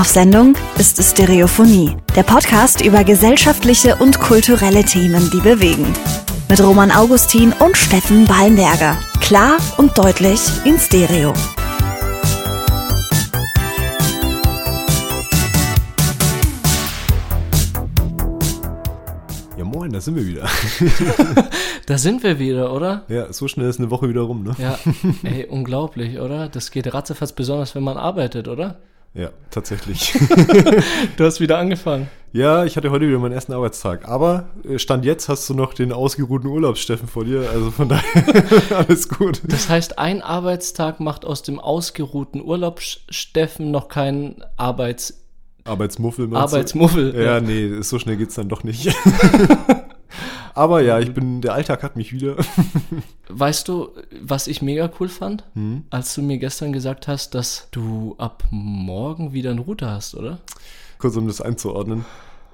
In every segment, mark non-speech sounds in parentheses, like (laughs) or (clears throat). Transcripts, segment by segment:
Auf Sendung ist Stereophonie, der Podcast über gesellschaftliche und kulturelle Themen, die bewegen. Mit Roman Augustin und Steffen Ballenberger. Klar und deutlich in Stereo. Ja, moin, da sind wir wieder. (laughs) Da sind wir wieder, oder? ja, so schnell ist eine Woche wieder rum, ne? Ja, (laughs) ey, unglaublich, oder? Das geht ratzefatz, besonders wenn man arbeitet, oder? Ja, tatsächlich. (laughs) Du hast wieder angefangen. ja, ich hatte heute wieder meinen ersten Arbeitstag. Aber äh, Stand jetzt hast du noch den ausgeruhten Urlaubssteffen vor dir. Also von daher (laughs) alles gut. Das heißt, ein Arbeitstag macht aus dem ausgeruhten Urlaub Steffen noch keinen Arbeits Arbeitsmuffel. Arbeitsmuffel. Ja, nee, so schnell geht's dann doch nicht. (laughs) Aber ja, ich bin, der Alltag hat mich wieder. (laughs) Weißt du, was ich mega cool fand? Hm? Als du mir gestern gesagt hast, dass du ab morgen wieder einen Router hast, oder? Kurz um das einzuordnen.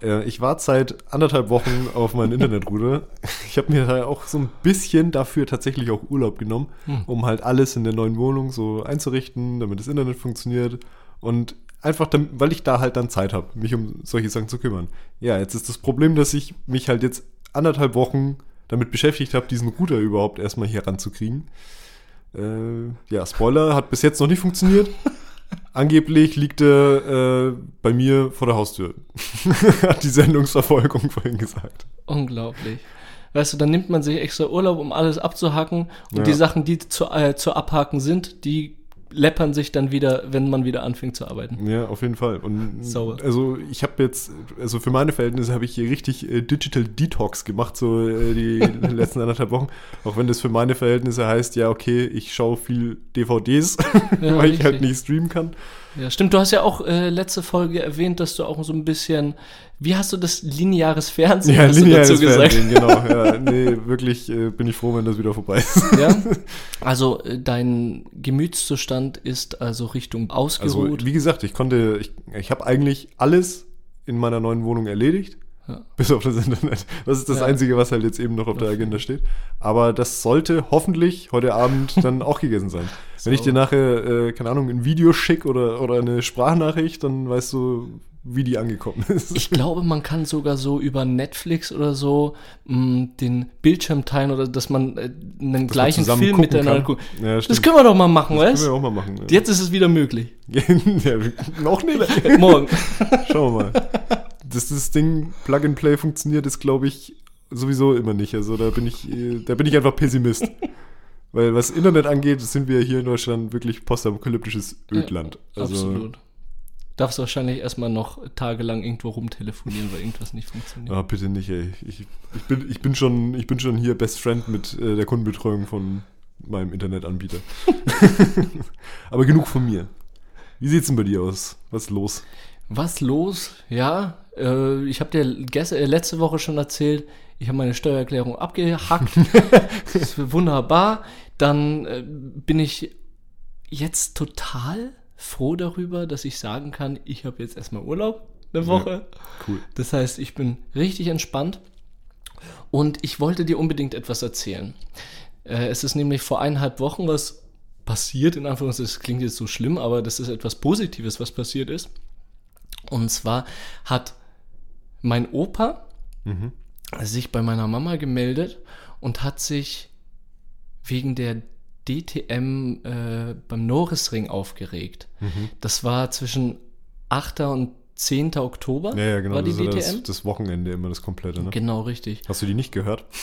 Äh, Ich war seit anderthalb Wochen auf meinem Internetrouter. Ich habe mir da auch so ein bisschen dafür tatsächlich auch Urlaub genommen, um halt alles in der neuen Wohnung so einzurichten, damit das Internet funktioniert und einfach, damit, weil ich da halt dann Zeit habe, mich um solche Sachen zu kümmern. Ja, jetzt ist das Problem, dass ich mich halt jetzt anderthalb Wochen damit beschäftigt habe, diesen Router überhaupt erstmal hier ranzukriegen. Äh, ja, Spoiler, hat bis jetzt noch nicht funktioniert. (laughs) Angeblich liegt er äh, bei mir vor der Haustür. (laughs) Hat die Sendungsverfolgung vorhin gesagt. Unglaublich. Weißt du, dann nimmt man sich extra Urlaub, um alles abzuhacken und Ja. die Sachen, die zu, äh, zu abhaken sind, die läppern sich dann wieder, wenn man wieder anfängt zu arbeiten. Ja, auf jeden Fall. Und Sauer. also ich habe jetzt, also für meine Verhältnisse habe ich hier richtig äh, Digital Detox gemacht, so äh, die (laughs) letzten anderthalb Wochen. Auch wenn das für meine Verhältnisse heißt, ja, okay, ich schaue viel DVDs, (laughs) Ja, weil ich halt richtig. nicht streamen kann. Ja, stimmt. Du hast ja auch äh, letzte Folge erwähnt, dass du auch so ein bisschen, wie hast du das, lineares Fernsehen Ja, hast du lineares dazu gesagt? Fernsehen, genau. Ja, (laughs) nee, wirklich äh, bin ich froh, wenn das wieder vorbei ist. Ja? (laughs) Also äh, dein Gemütszustand ist also Richtung Also, ausgeruht. wie gesagt, ich konnte, ich, ich habe eigentlich alles in meiner neuen Wohnung erledigt. Ja. Bis auf das Internet. Das ist das Ja. Einzige, was halt jetzt eben noch auf der Agenda steht. Aber das sollte hoffentlich heute Abend dann auch gegessen sein. (laughs) Wenn ich dir nachher, äh, keine Ahnung, ein Video schicke oder, oder eine Sprachnachricht, dann weißt du, wie die angekommen (laughs) ist. ich glaube, man kann sogar so über Netflix oder so mh, den Bildschirm teilen oder dass man äh, einen gleichen zusammen Film miteinander guckt. Ja, das können wir doch mal machen, Können weißt wir du? auch mal machen. Ja. Jetzt ist es wieder möglich. (laughs) ja, noch nicht. Morgen. Schauen wir mal. Dass das Ding Plug and Play funktioniert, ist, glaube ich, sowieso immer nicht. Also da bin ich, äh, da bin ich einfach Pessimist. (laughs) Weil was Internet angeht, sind wir hier in Deutschland wirklich postapokalyptisches Ödland. Also, Absolut. Darfst wahrscheinlich erstmal noch tagelang irgendwo rumtelefonieren, weil irgendwas nicht funktioniert. Ah, bitte nicht, ey. Ich, ich, bin, ich, bin schon, ich bin schon hier Best Friend mit äh, der Kundenbetreuung von meinem Internetanbieter. (laughs) (laughs) Aber genug von mir. Wie sieht's denn bei dir aus? Was ist los? Was los? Ja, äh, ich habe dir äh, letzte Woche schon erzählt, ich habe meine Steuererklärung abgehackt. (laughs) das ist wunderbar. Dann äh, bin ich jetzt total froh darüber, dass ich sagen kann, ich habe jetzt erstmal Urlaub eine Woche. Cool. Das heißt, ich bin richtig entspannt und ich wollte dir unbedingt etwas erzählen. Äh, es ist nämlich vor eineinhalb Wochen was passiert, in Anführungszeichen, das klingt jetzt so schlimm, aber das ist etwas Positives, was passiert ist. Und zwar hat mein Opa sich bei meiner Mama gemeldet und hat sich wegen der DTM äh, beim Norrisring aufgeregt. Das war zwischen 8. und 10. Oktober Ja, ja, genau. war die das DTM. das, das Wochenende immer das komplette, ne? Genau, richtig. Hast du die nicht gehört? (laughs)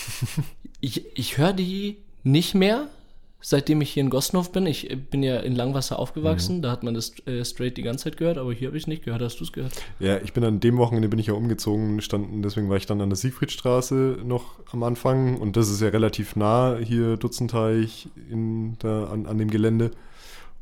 Ich, ich höre die nicht mehr, seitdem ich hier in Gossenhof bin. Ich äh, bin ja in Langwasser aufgewachsen, da hat man das äh, straight die ganze Zeit gehört, aber hier habe ich es nicht gehört. Hast du es gehört? Ja, ich bin an dem Wochenende bin ich ja umgezogen, standen, deswegen war ich dann an der Siegfriedstraße noch am Anfang und das ist ja relativ nah hier Dutzenteich in, da, an, an dem Gelände.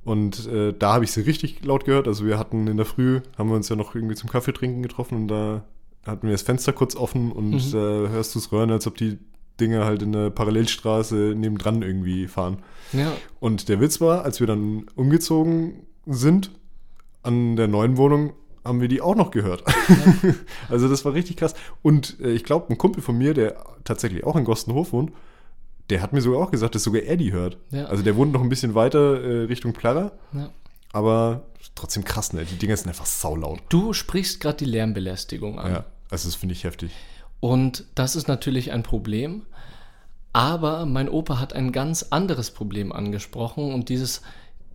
Und äh, da habe ich sie richtig laut gehört. Also wir hatten in der Früh, haben wir uns ja noch irgendwie zum Kaffee trinken getroffen und da hatten wir das Fenster kurz offen und Mhm. da hörst du es röhren, als ob die Dinge halt in der Parallelstraße nebendran irgendwie fahren. Ja. Und der Witz war, als wir dann umgezogen sind an der neuen Wohnung, haben wir die auch noch gehört. (laughs) also das war richtig krass. Und äh, ich glaube, ein Kumpel von mir, der tatsächlich auch in Gostenhof wohnt, der hat mir sogar auch gesagt, dass sogar er die hört. Ja. Also der wohnt noch ein bisschen weiter äh, Richtung Plarra. Ja. aber trotzdem krass, ne? Die Dinger sind einfach saulaut. Du sprichst gerade die Lärmbelästigung an. Ja, also das finde ich heftig. Und das ist natürlich ein Problem. Aber mein Opa hat ein ganz anderes Problem angesprochen und dieses,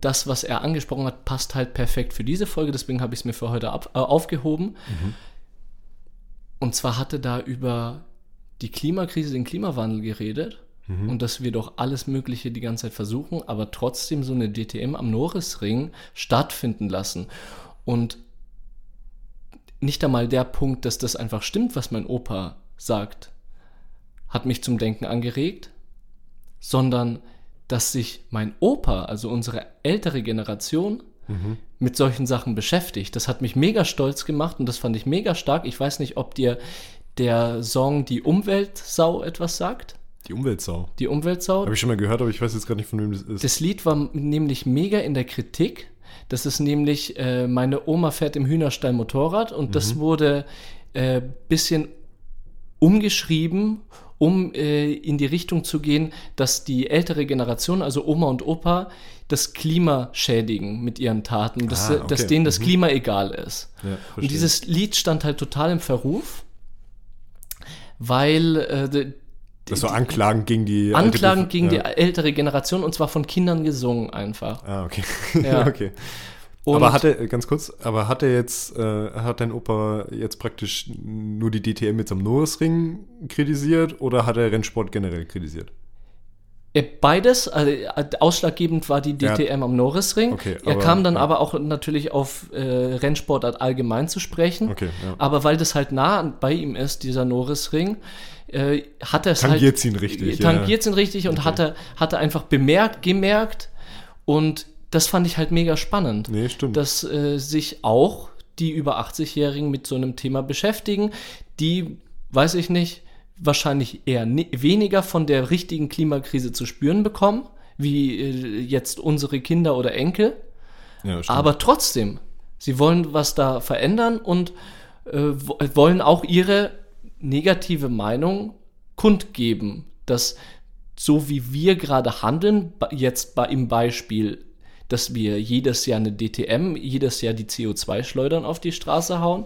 das, was er angesprochen hat, passt halt perfekt für diese Folge. Deswegen habe ich es mir für heute ab, äh, aufgehoben. Und zwar hatte da über die Klimakrise, den Klimawandel geredet und dass wir doch alles Mögliche die ganze Zeit versuchen, aber trotzdem so eine DTM am Norrisring stattfinden lassen. Und nicht einmal der Punkt, dass das einfach stimmt, was mein Opa sagt, hat mich zum Denken angeregt, sondern dass sich mein Opa, also unsere ältere Generation, mit solchen Sachen beschäftigt. Das hat mich mega stolz gemacht und das fand ich mega stark. Ich weiß nicht, ob dir der Song Die Umweltsau etwas sagt. Die Umweltsau. Die Umweltsau. Habe ich schon mal gehört, aber ich weiß jetzt gar nicht, von wem das ist. Das Lied war nämlich mega in der Kritik. Das ist nämlich, äh, meine Oma fährt im Hühnerstall Motorrad und das wurde äh, bisschen umgeschrieben, um äh, in die Richtung zu gehen, dass die ältere Generation, also Oma und Opa, das Klima schädigen mit ihren Taten, dass, Ah, äh, dass okay. denen das Mhm. Klima egal ist. Ja, und dieses Lied stand halt total im Verruf, weil äh, das war Anklagen gegen die alte Anklagen Bef- gegen ja. die ältere Generation und zwar von Kindern gesungen einfach. Ah, okay. Ja. (laughs) okay. Und aber hat er, ganz kurz, aber hat er jetzt, äh, hat dein Opa jetzt praktisch nur die DTM jetzt am Norrisring kritisiert oder hat er Rennsport generell kritisiert? Äh, Beides, also äh, ausschlaggebend war die Ja. DTM am Norrisring. Okay, er aber- kam dann ja. aber auch natürlich auf äh, Rennsportart allgemein zu sprechen. Okay, ja. Aber weil das halt nah bei ihm ist, dieser Norrisring, äh, hat er es halt. Tangiert ihn richtig, ja. Tangiert ihn richtig und hat, er, hat er einfach bemerkt, gemerkt. Und das fand ich halt mega spannend. Nee, stimmt. Dass äh, sich auch die über 80-Jährigen mit so einem Thema beschäftigen, die, weiß ich nicht, wahrscheinlich eher ne weniger von der richtigen Klimakrise zu spüren bekommen, wie äh, jetzt unsere Kinder oder Enkel. ja. Aber trotzdem, sie wollen was da verändern und äh, wo- wollen auch ihre negative Meinung kundgeben, dass so wie wir gerade handeln, jetzt bei, im Beispiel, dass wir jedes Jahr eine DTM, jedes Jahr die CO2-Schleudern auf die Straße hauen,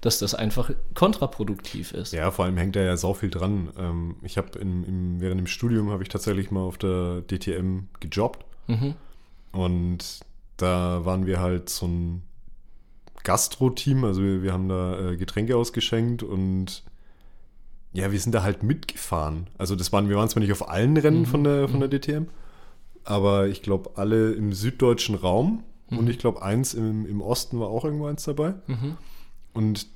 dass das einfach kontraproduktiv ist. Ja, vor allem hängt da ja sau viel dran. Ähm, ich habe während dem Studium habe ich tatsächlich mal auf der DTM gejobbt. Mhm. Und da waren wir halt so ein Gastro-Team, also wir, wir haben da äh, Getränke ausgeschenkt und ja, wir sind da halt mitgefahren. Also das waren, wir waren zwar nicht auf allen Rennen von der, von der DTM, aber ich glaube alle im süddeutschen Raum und ich glaube eins im, im Osten war auch irgendwo eins dabei. Und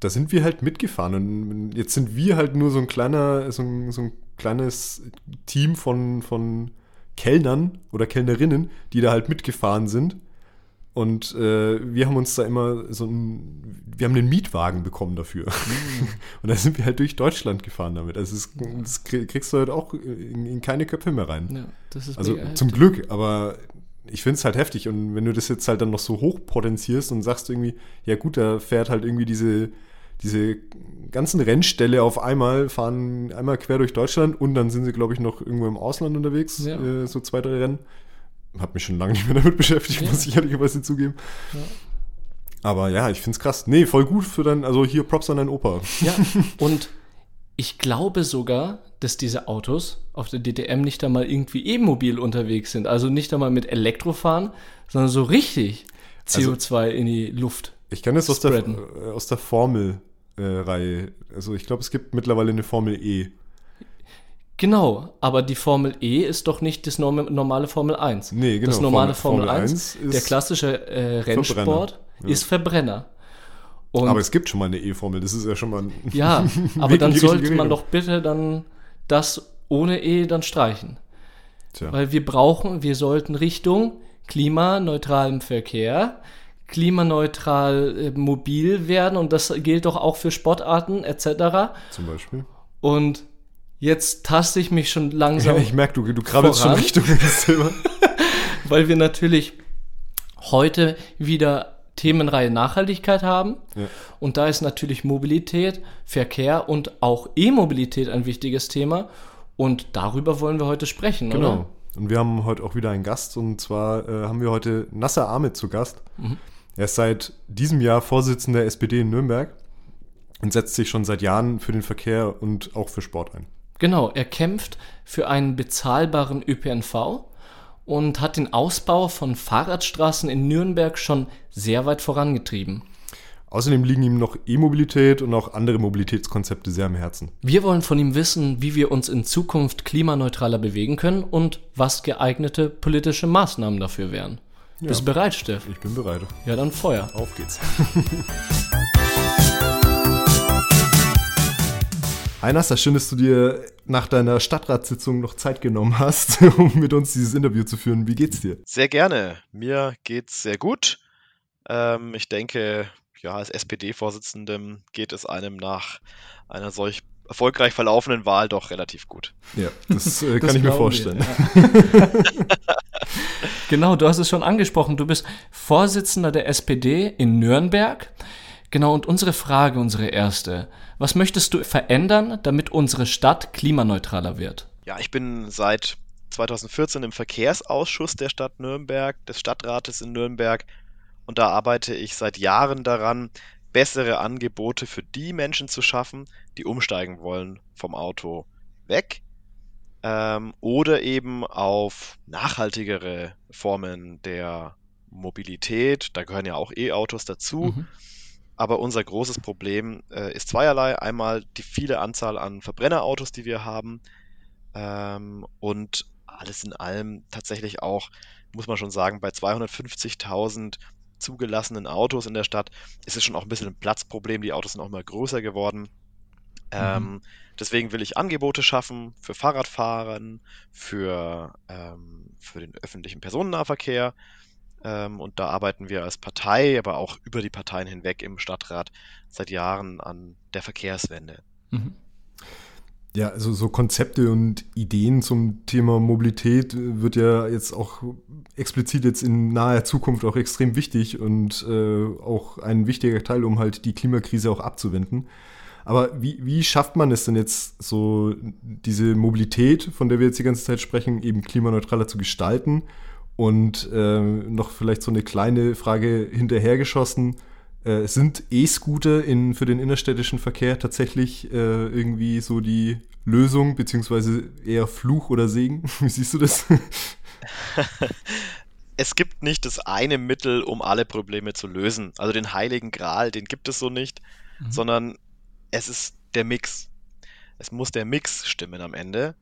da sind wir halt mitgefahren und jetzt sind wir halt nur so ein kleiner, so ein, so ein kleines Team von, von Kellnern oder Kellnerinnen, die da halt mitgefahren sind. Und äh, wir haben uns da immer so ein, wir haben einen Mietwagen bekommen dafür. (laughs) und da sind wir halt durch Deutschland gefahren damit. Also das, das krieg- kriegst du halt auch in, in keine Köpfe mehr rein. Ja, Also zum Glück, aber ich finde es halt heftig. Und wenn du das jetzt halt dann noch so hoch potenzierst und sagst irgendwie, ja gut, da fährt halt irgendwie diese, diese ganzen Rennställe auf einmal, fahren einmal quer durch Deutschland und dann sind sie, glaube ich, noch irgendwo im Ausland unterwegs, Ja. äh, so zwei, drei Rennen. Hab mich schon lange nicht mehr damit (laughs) beschäftigt, Ja. muss ich ehrlicherweise zugeben. Ja. Aber ja, ich finde es krass. Nee, voll gut für dein, also hier Props an deinen Opa. Ja, (laughs) und ich glaube sogar, dass diese Autos auf der DTM nicht einmal irgendwie e-mobil unterwegs sind. Also nicht einmal mit Elektro fahren, sondern so richtig Also- CO2 in die Luft. Ich kann das aus der, Spreaden. äh, aus der Formel-Reihe. also ich glaube, es gibt mittlerweile eine Formel E. Genau, aber die Formel E ist doch nicht das norm- normale Formel 1. Nee, genau, Das normale Formel- Formel, Formel 1, 1 ist der klassische äh, Rennsport, Verbrenner. Ist Verbrenner. Und Aber es gibt schon mal eine E-Formel, das ist ja schon mal ein ja, (laughs) aber dann sollte man doch bitte dann das ohne E dann streichen. Tja. Weil wir brauchen, wir sollten Richtung klimaneutralem Verkehr, klimaneutral äh, mobil werden und das gilt doch auch für Sportarten etc. zum Beispiel. Und jetzt taste ich mich schon langsam, Ja, ich merke, du, du krabbelst schon Voran. Richtung (laughs) ins Thema. weil wir natürlich heute wieder Themenreihe Nachhaltigkeit haben. Ja. Und da ist natürlich Mobilität, Verkehr und auch E-Mobilität ein wichtiges Thema. Und darüber wollen wir heute sprechen, Genau. oder? Und wir haben heute auch wieder einen Gast. Und zwar äh, haben wir heute Nasser Ahmed zu Gast. Er ist seit diesem Jahr Vorsitzender der SPD in Nürnberg und setzt sich schon seit Jahren für den Verkehr und auch für Sport ein. Genau, er kämpft für einen bezahlbaren ÖPNV und hat den Ausbau von Fahrradstraßen in Nürnberg schon sehr weit vorangetrieben. Außerdem liegen ihm noch E-Mobilität und auch andere Mobilitätskonzepte sehr am Herzen. Wir wollen von ihm wissen, wie wir uns in Zukunft klimaneutraler bewegen können und was geeignete politische Maßnahmen dafür wären. Bist du bereit, Steff? Ich bin bereit. Ja, dann Feuer. Auf geht's. (laughs) Hi Nasser, schön, dass du dir nach deiner Stadtratssitzung noch Zeit genommen hast, (laughs) um mit uns dieses Interview zu führen. Wie geht's dir? Sehr gerne. Mir geht's sehr gut. Ähm, ich denke, ja, als SPD-Vorsitzendem geht es einem nach einer solch erfolgreich verlaufenden Wahl doch relativ gut. Ja, das äh, (laughs) kann Das ich mir vorstellen. wir, ja. genau, du hast es schon angesprochen. Du bist Vorsitzender der SPD in Nürnberg. Genau, und unsere Frage, unsere erste. Was möchtest du verändern, damit unsere Stadt klimaneutraler wird? Ja, ich bin seit 2014 im Verkehrsausschuss der Stadt Nürnberg, des Stadtrates in Nürnberg. Und da arbeite ich seit Jahren daran, bessere Angebote für die Menschen zu schaffen, die umsteigen wollen vom Auto weg ähm, oder eben auf nachhaltigere Formen der Mobilität. Da gehören ja auch E-Autos dazu. Mhm. Aber unser großes Problem äh, ist zweierlei. Einmal die viele Anzahl an Verbrennerautos, die wir haben. Ähm, und alles in allem tatsächlich auch, muss man schon sagen, bei 250.000 zugelassenen Autos in der Stadt ist es schon auch ein bisschen ein Platzproblem. Die Autos sind auch immer größer geworden. Ähm, deswegen will ich Angebote schaffen für Fahrradfahren, für, ähm, für den öffentlichen Personennahverkehr. Ähm, und da arbeiten wir als Partei, aber auch über die Parteien hinweg im Stadtrat seit Jahren an der Verkehrswende. Mhm. Ja, also so Konzepte und Ideen zum Thema Mobilität wird ja jetzt auch explizit jetzt in naher Zukunft auch extrem wichtig und äh, auch ein wichtiger Teil, um halt die Klimakrise auch abzuwenden. Aber wie, wie schafft man es denn jetzt so, diese Mobilität, von der wir jetzt die ganze Zeit sprechen, eben klimaneutraler zu gestalten? Und äh, noch vielleicht so eine kleine Frage hinterhergeschossen. Äh, sind E-Scooter in, für den innerstädtischen Verkehr tatsächlich äh, irgendwie so die Lösung, beziehungsweise eher Fluch oder Segen? (laughs) Wie siehst du das? (laughs) Es gibt nicht das eine Mittel, um alle Probleme zu lösen. Also den heiligen Gral, den gibt es so nicht, Mhm. sondern es ist der Mix. Es muss der Mix stimmen am Ende.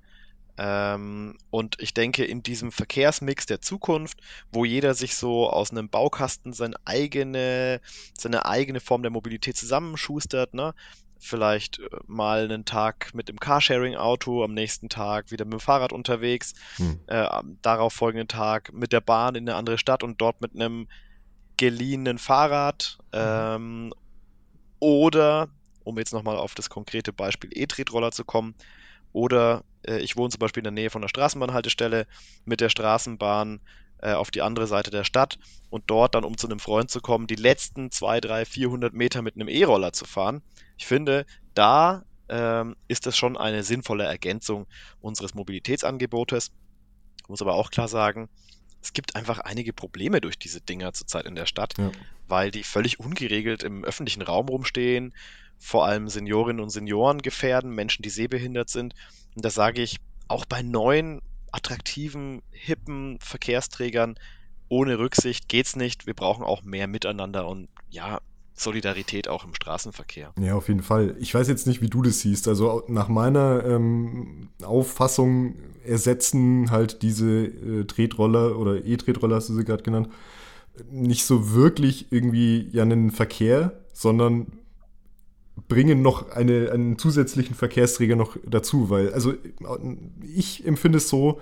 Ähm, und ich denke, in diesem Verkehrsmix der Zukunft, wo jeder sich so aus einem Baukasten seine eigene, seine eigene Form der Mobilität zusammenschustert, ne? Vielleicht äh, mal einen Tag mit dem Carsharing-Auto, am nächsten Tag wieder mit dem Fahrrad unterwegs, Hm. äh, am darauf folgenden Tag mit der Bahn in eine andere Stadt und dort mit einem geliehenen Fahrrad. Ähm, oder, um jetzt nochmal auf das konkrete Beispiel E-Tretroller zu kommen, oder äh, ich wohne zum Beispiel in der Nähe von einer Straßenbahnhaltestelle mit der Straßenbahn äh, auf die andere Seite der Stadt und dort dann, um zu einem Freund zu kommen, die letzten 2, 3, 400 Meter mit einem E-Roller zu fahren. Ich finde, da ähm, ist das schon eine sinnvolle Ergänzung unseres Mobilitätsangebotes. Ich muss aber auch klar sagen, es gibt einfach einige Probleme durch diese Dinger zurzeit in der Stadt, Ja. weil die völlig ungeregelt im öffentlichen Raum rumstehen, vor allem Seniorinnen und Senioren gefährden, Menschen, die sehbehindert sind. Und da sage ich, auch bei neuen, attraktiven, hippen Verkehrsträgern ohne Rücksicht geht's nicht. Wir brauchen auch mehr Miteinander und ja, Solidarität auch im Straßenverkehr. Ja, auf jeden Fall. Ich weiß jetzt nicht, wie du das siehst. Also nach meiner ähm, Auffassung ersetzen halt diese äh, Tretroller oder E-Tretroller, hast du sie gerade genannt, nicht so wirklich irgendwie ja einen Verkehr, sondern bringen noch eine, einen zusätzlichen Verkehrsträger noch dazu, weil, also ich empfinde es so,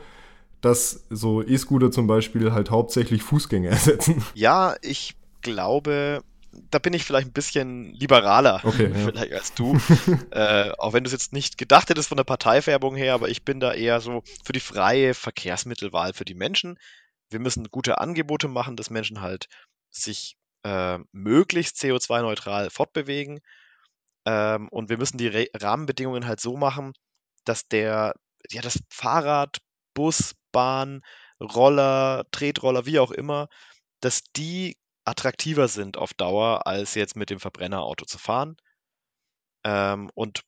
dass so E-Scooter zum Beispiel halt hauptsächlich Fußgänger (laughs) ersetzen. Ja, ich glaube, da bin ich vielleicht ein bisschen liberaler Okay, (laughs) ja. vielleicht als du. (laughs) äh, auch wenn du es jetzt nicht gedacht hättest von der Parteifärbung her, aber ich bin da eher so für die freie Verkehrsmittelwahl für die Menschen. Wir müssen gute Angebote machen, dass Menschen halt sich äh, möglichst CO2-neutral fortbewegen. Ähm, und wir müssen die Re Rahmenbedingungen halt so machen, dass der, ja, das Fahrrad Bus, Bahn, Roller, Tretroller, wie auch immer, dass die attraktiver sind auf Dauer, als jetzt mit dem Verbrennerauto zu fahren. Ähm, und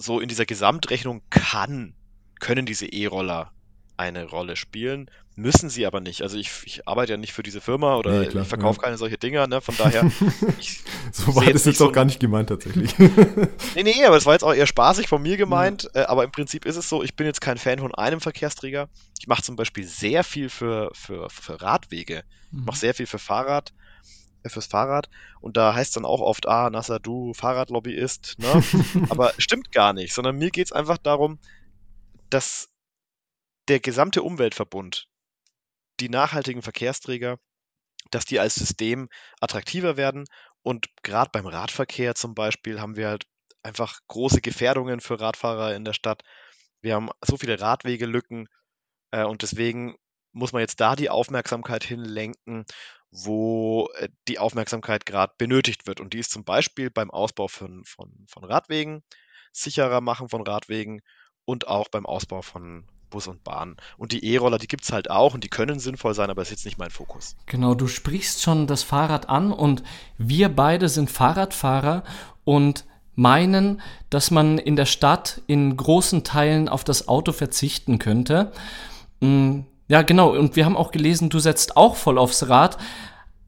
so in dieser Gesamtrechnung kann, können diese E-Roller eine Rolle spielen, müssen sie aber nicht. Also ich, ich arbeite ja nicht für diese Firma oder klar, ich verkaufe ja. keine solche Dinger, ne? Von daher. (laughs) so war das jetzt auch so gar nicht gemeint tatsächlich. (laughs) nee, nee, aber es war jetzt auch eher spaßig von mir gemeint. Ja. Äh, aber im Prinzip ist es so, ich bin jetzt kein Fan von einem Verkehrsträger. Ich mache zum Beispiel sehr viel für, für, für Radwege. Mhm. Ich mache sehr viel für Fahrrad äh, fürs Fahrrad. Und da heißt dann auch oft, ah, Nasser, du Fahrradlobbyist. Ne? (laughs) Aber stimmt gar nicht, sondern mir geht es einfach darum, dass der gesamte Umweltverbund, die nachhaltigen Verkehrsträger, dass die als System attraktiver werden. Und gerade beim Radverkehr zum Beispiel haben wir halt einfach große Gefährdungen für Radfahrer in der Stadt. Wir haben so viele Radwegelücken äh, und deswegen muss man jetzt da die Aufmerksamkeit hinlenken, wo äh, die Aufmerksamkeit gerade benötigt wird. Und die ist zum Beispiel beim Ausbau von, von, von Radwegen, sicherer machen von Radwegen und auch beim Ausbau von, Bus und Bahn. Und die E-Roller, die gibt es halt auch und die können sinnvoll sein, aber es ist jetzt nicht mein Fokus. Genau, du sprichst schon das Fahrrad an und wir beide sind Fahrradfahrer und meinen, dass man in der Stadt in großen Teilen auf das Auto verzichten könnte. Mm, ja, genau. Und wir haben auch gelesen, du setzt auch voll aufs Rad.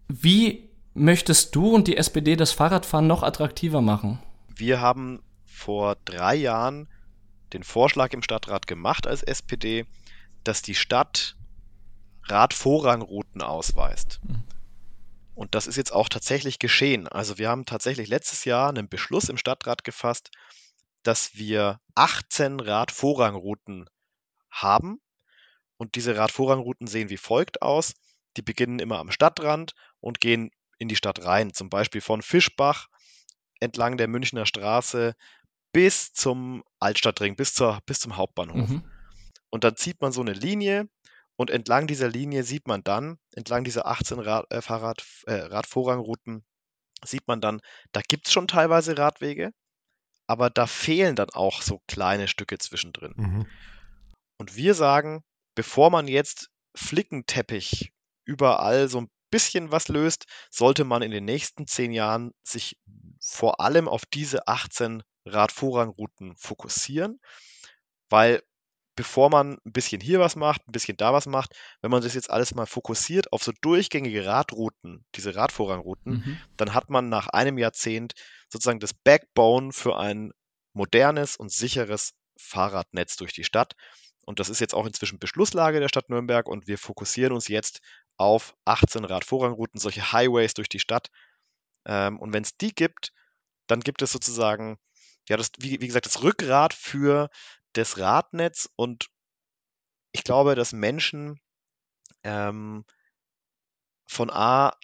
Wie möchtest du und die SPD das Fahrradfahren noch attraktiver machen? Wir haben vor drei Jahren den Vorschlag im Stadtrat gemacht als SPD, dass die Stadt Radvorrangrouten ausweist. Mhm. Und das ist jetzt auch tatsächlich geschehen. Also wir haben tatsächlich letztes Jahr einen Beschluss im Stadtrat gefasst, dass wir 18 Radvorrangrouten haben. Und diese Radvorrangrouten sehen wie folgt aus. Die beginnen immer am Stadtrand und gehen in die Stadt rein. Zum Beispiel von Fischbach entlang der Münchner Straße bis zum Altstadtring, bis, zur, bis zum Hauptbahnhof. Mhm. Und dann zieht man so eine Linie und entlang dieser Linie sieht man dann, entlang dieser 18 Rad, äh, Fahrrad, äh, Radvorrangrouten, sieht man dann, da gibt es schon teilweise Radwege, aber da fehlen dann auch so kleine Stücke zwischendrin. Mhm. Und wir sagen, bevor man jetzt Flickenteppich überall so ein bisschen was löst, sollte man in den nächsten zehn Jahren sich vor allem auf diese 18 Radvorrangrouten fokussieren, weil bevor man ein bisschen hier was macht, ein bisschen da was macht, wenn man das jetzt alles mal fokussiert auf so durchgängige Radrouten, diese Radvorrangrouten, mhm. dann hat man nach einem Jahrzehnt sozusagen das Backbone für ein modernes und sicheres Fahrradnetz durch die Stadt. Und das ist jetzt auch inzwischen Beschlusslage der Stadt Nürnberg und wir fokussieren uns jetzt auf 18 Radvorrangrouten, solche Highways durch die Stadt. Ähm, und wenn es die gibt, dann gibt es sozusagen ja, das, wie, wie gesagt, das Rückgrat für das Radnetz und ich glaube, dass Menschen ähm, von A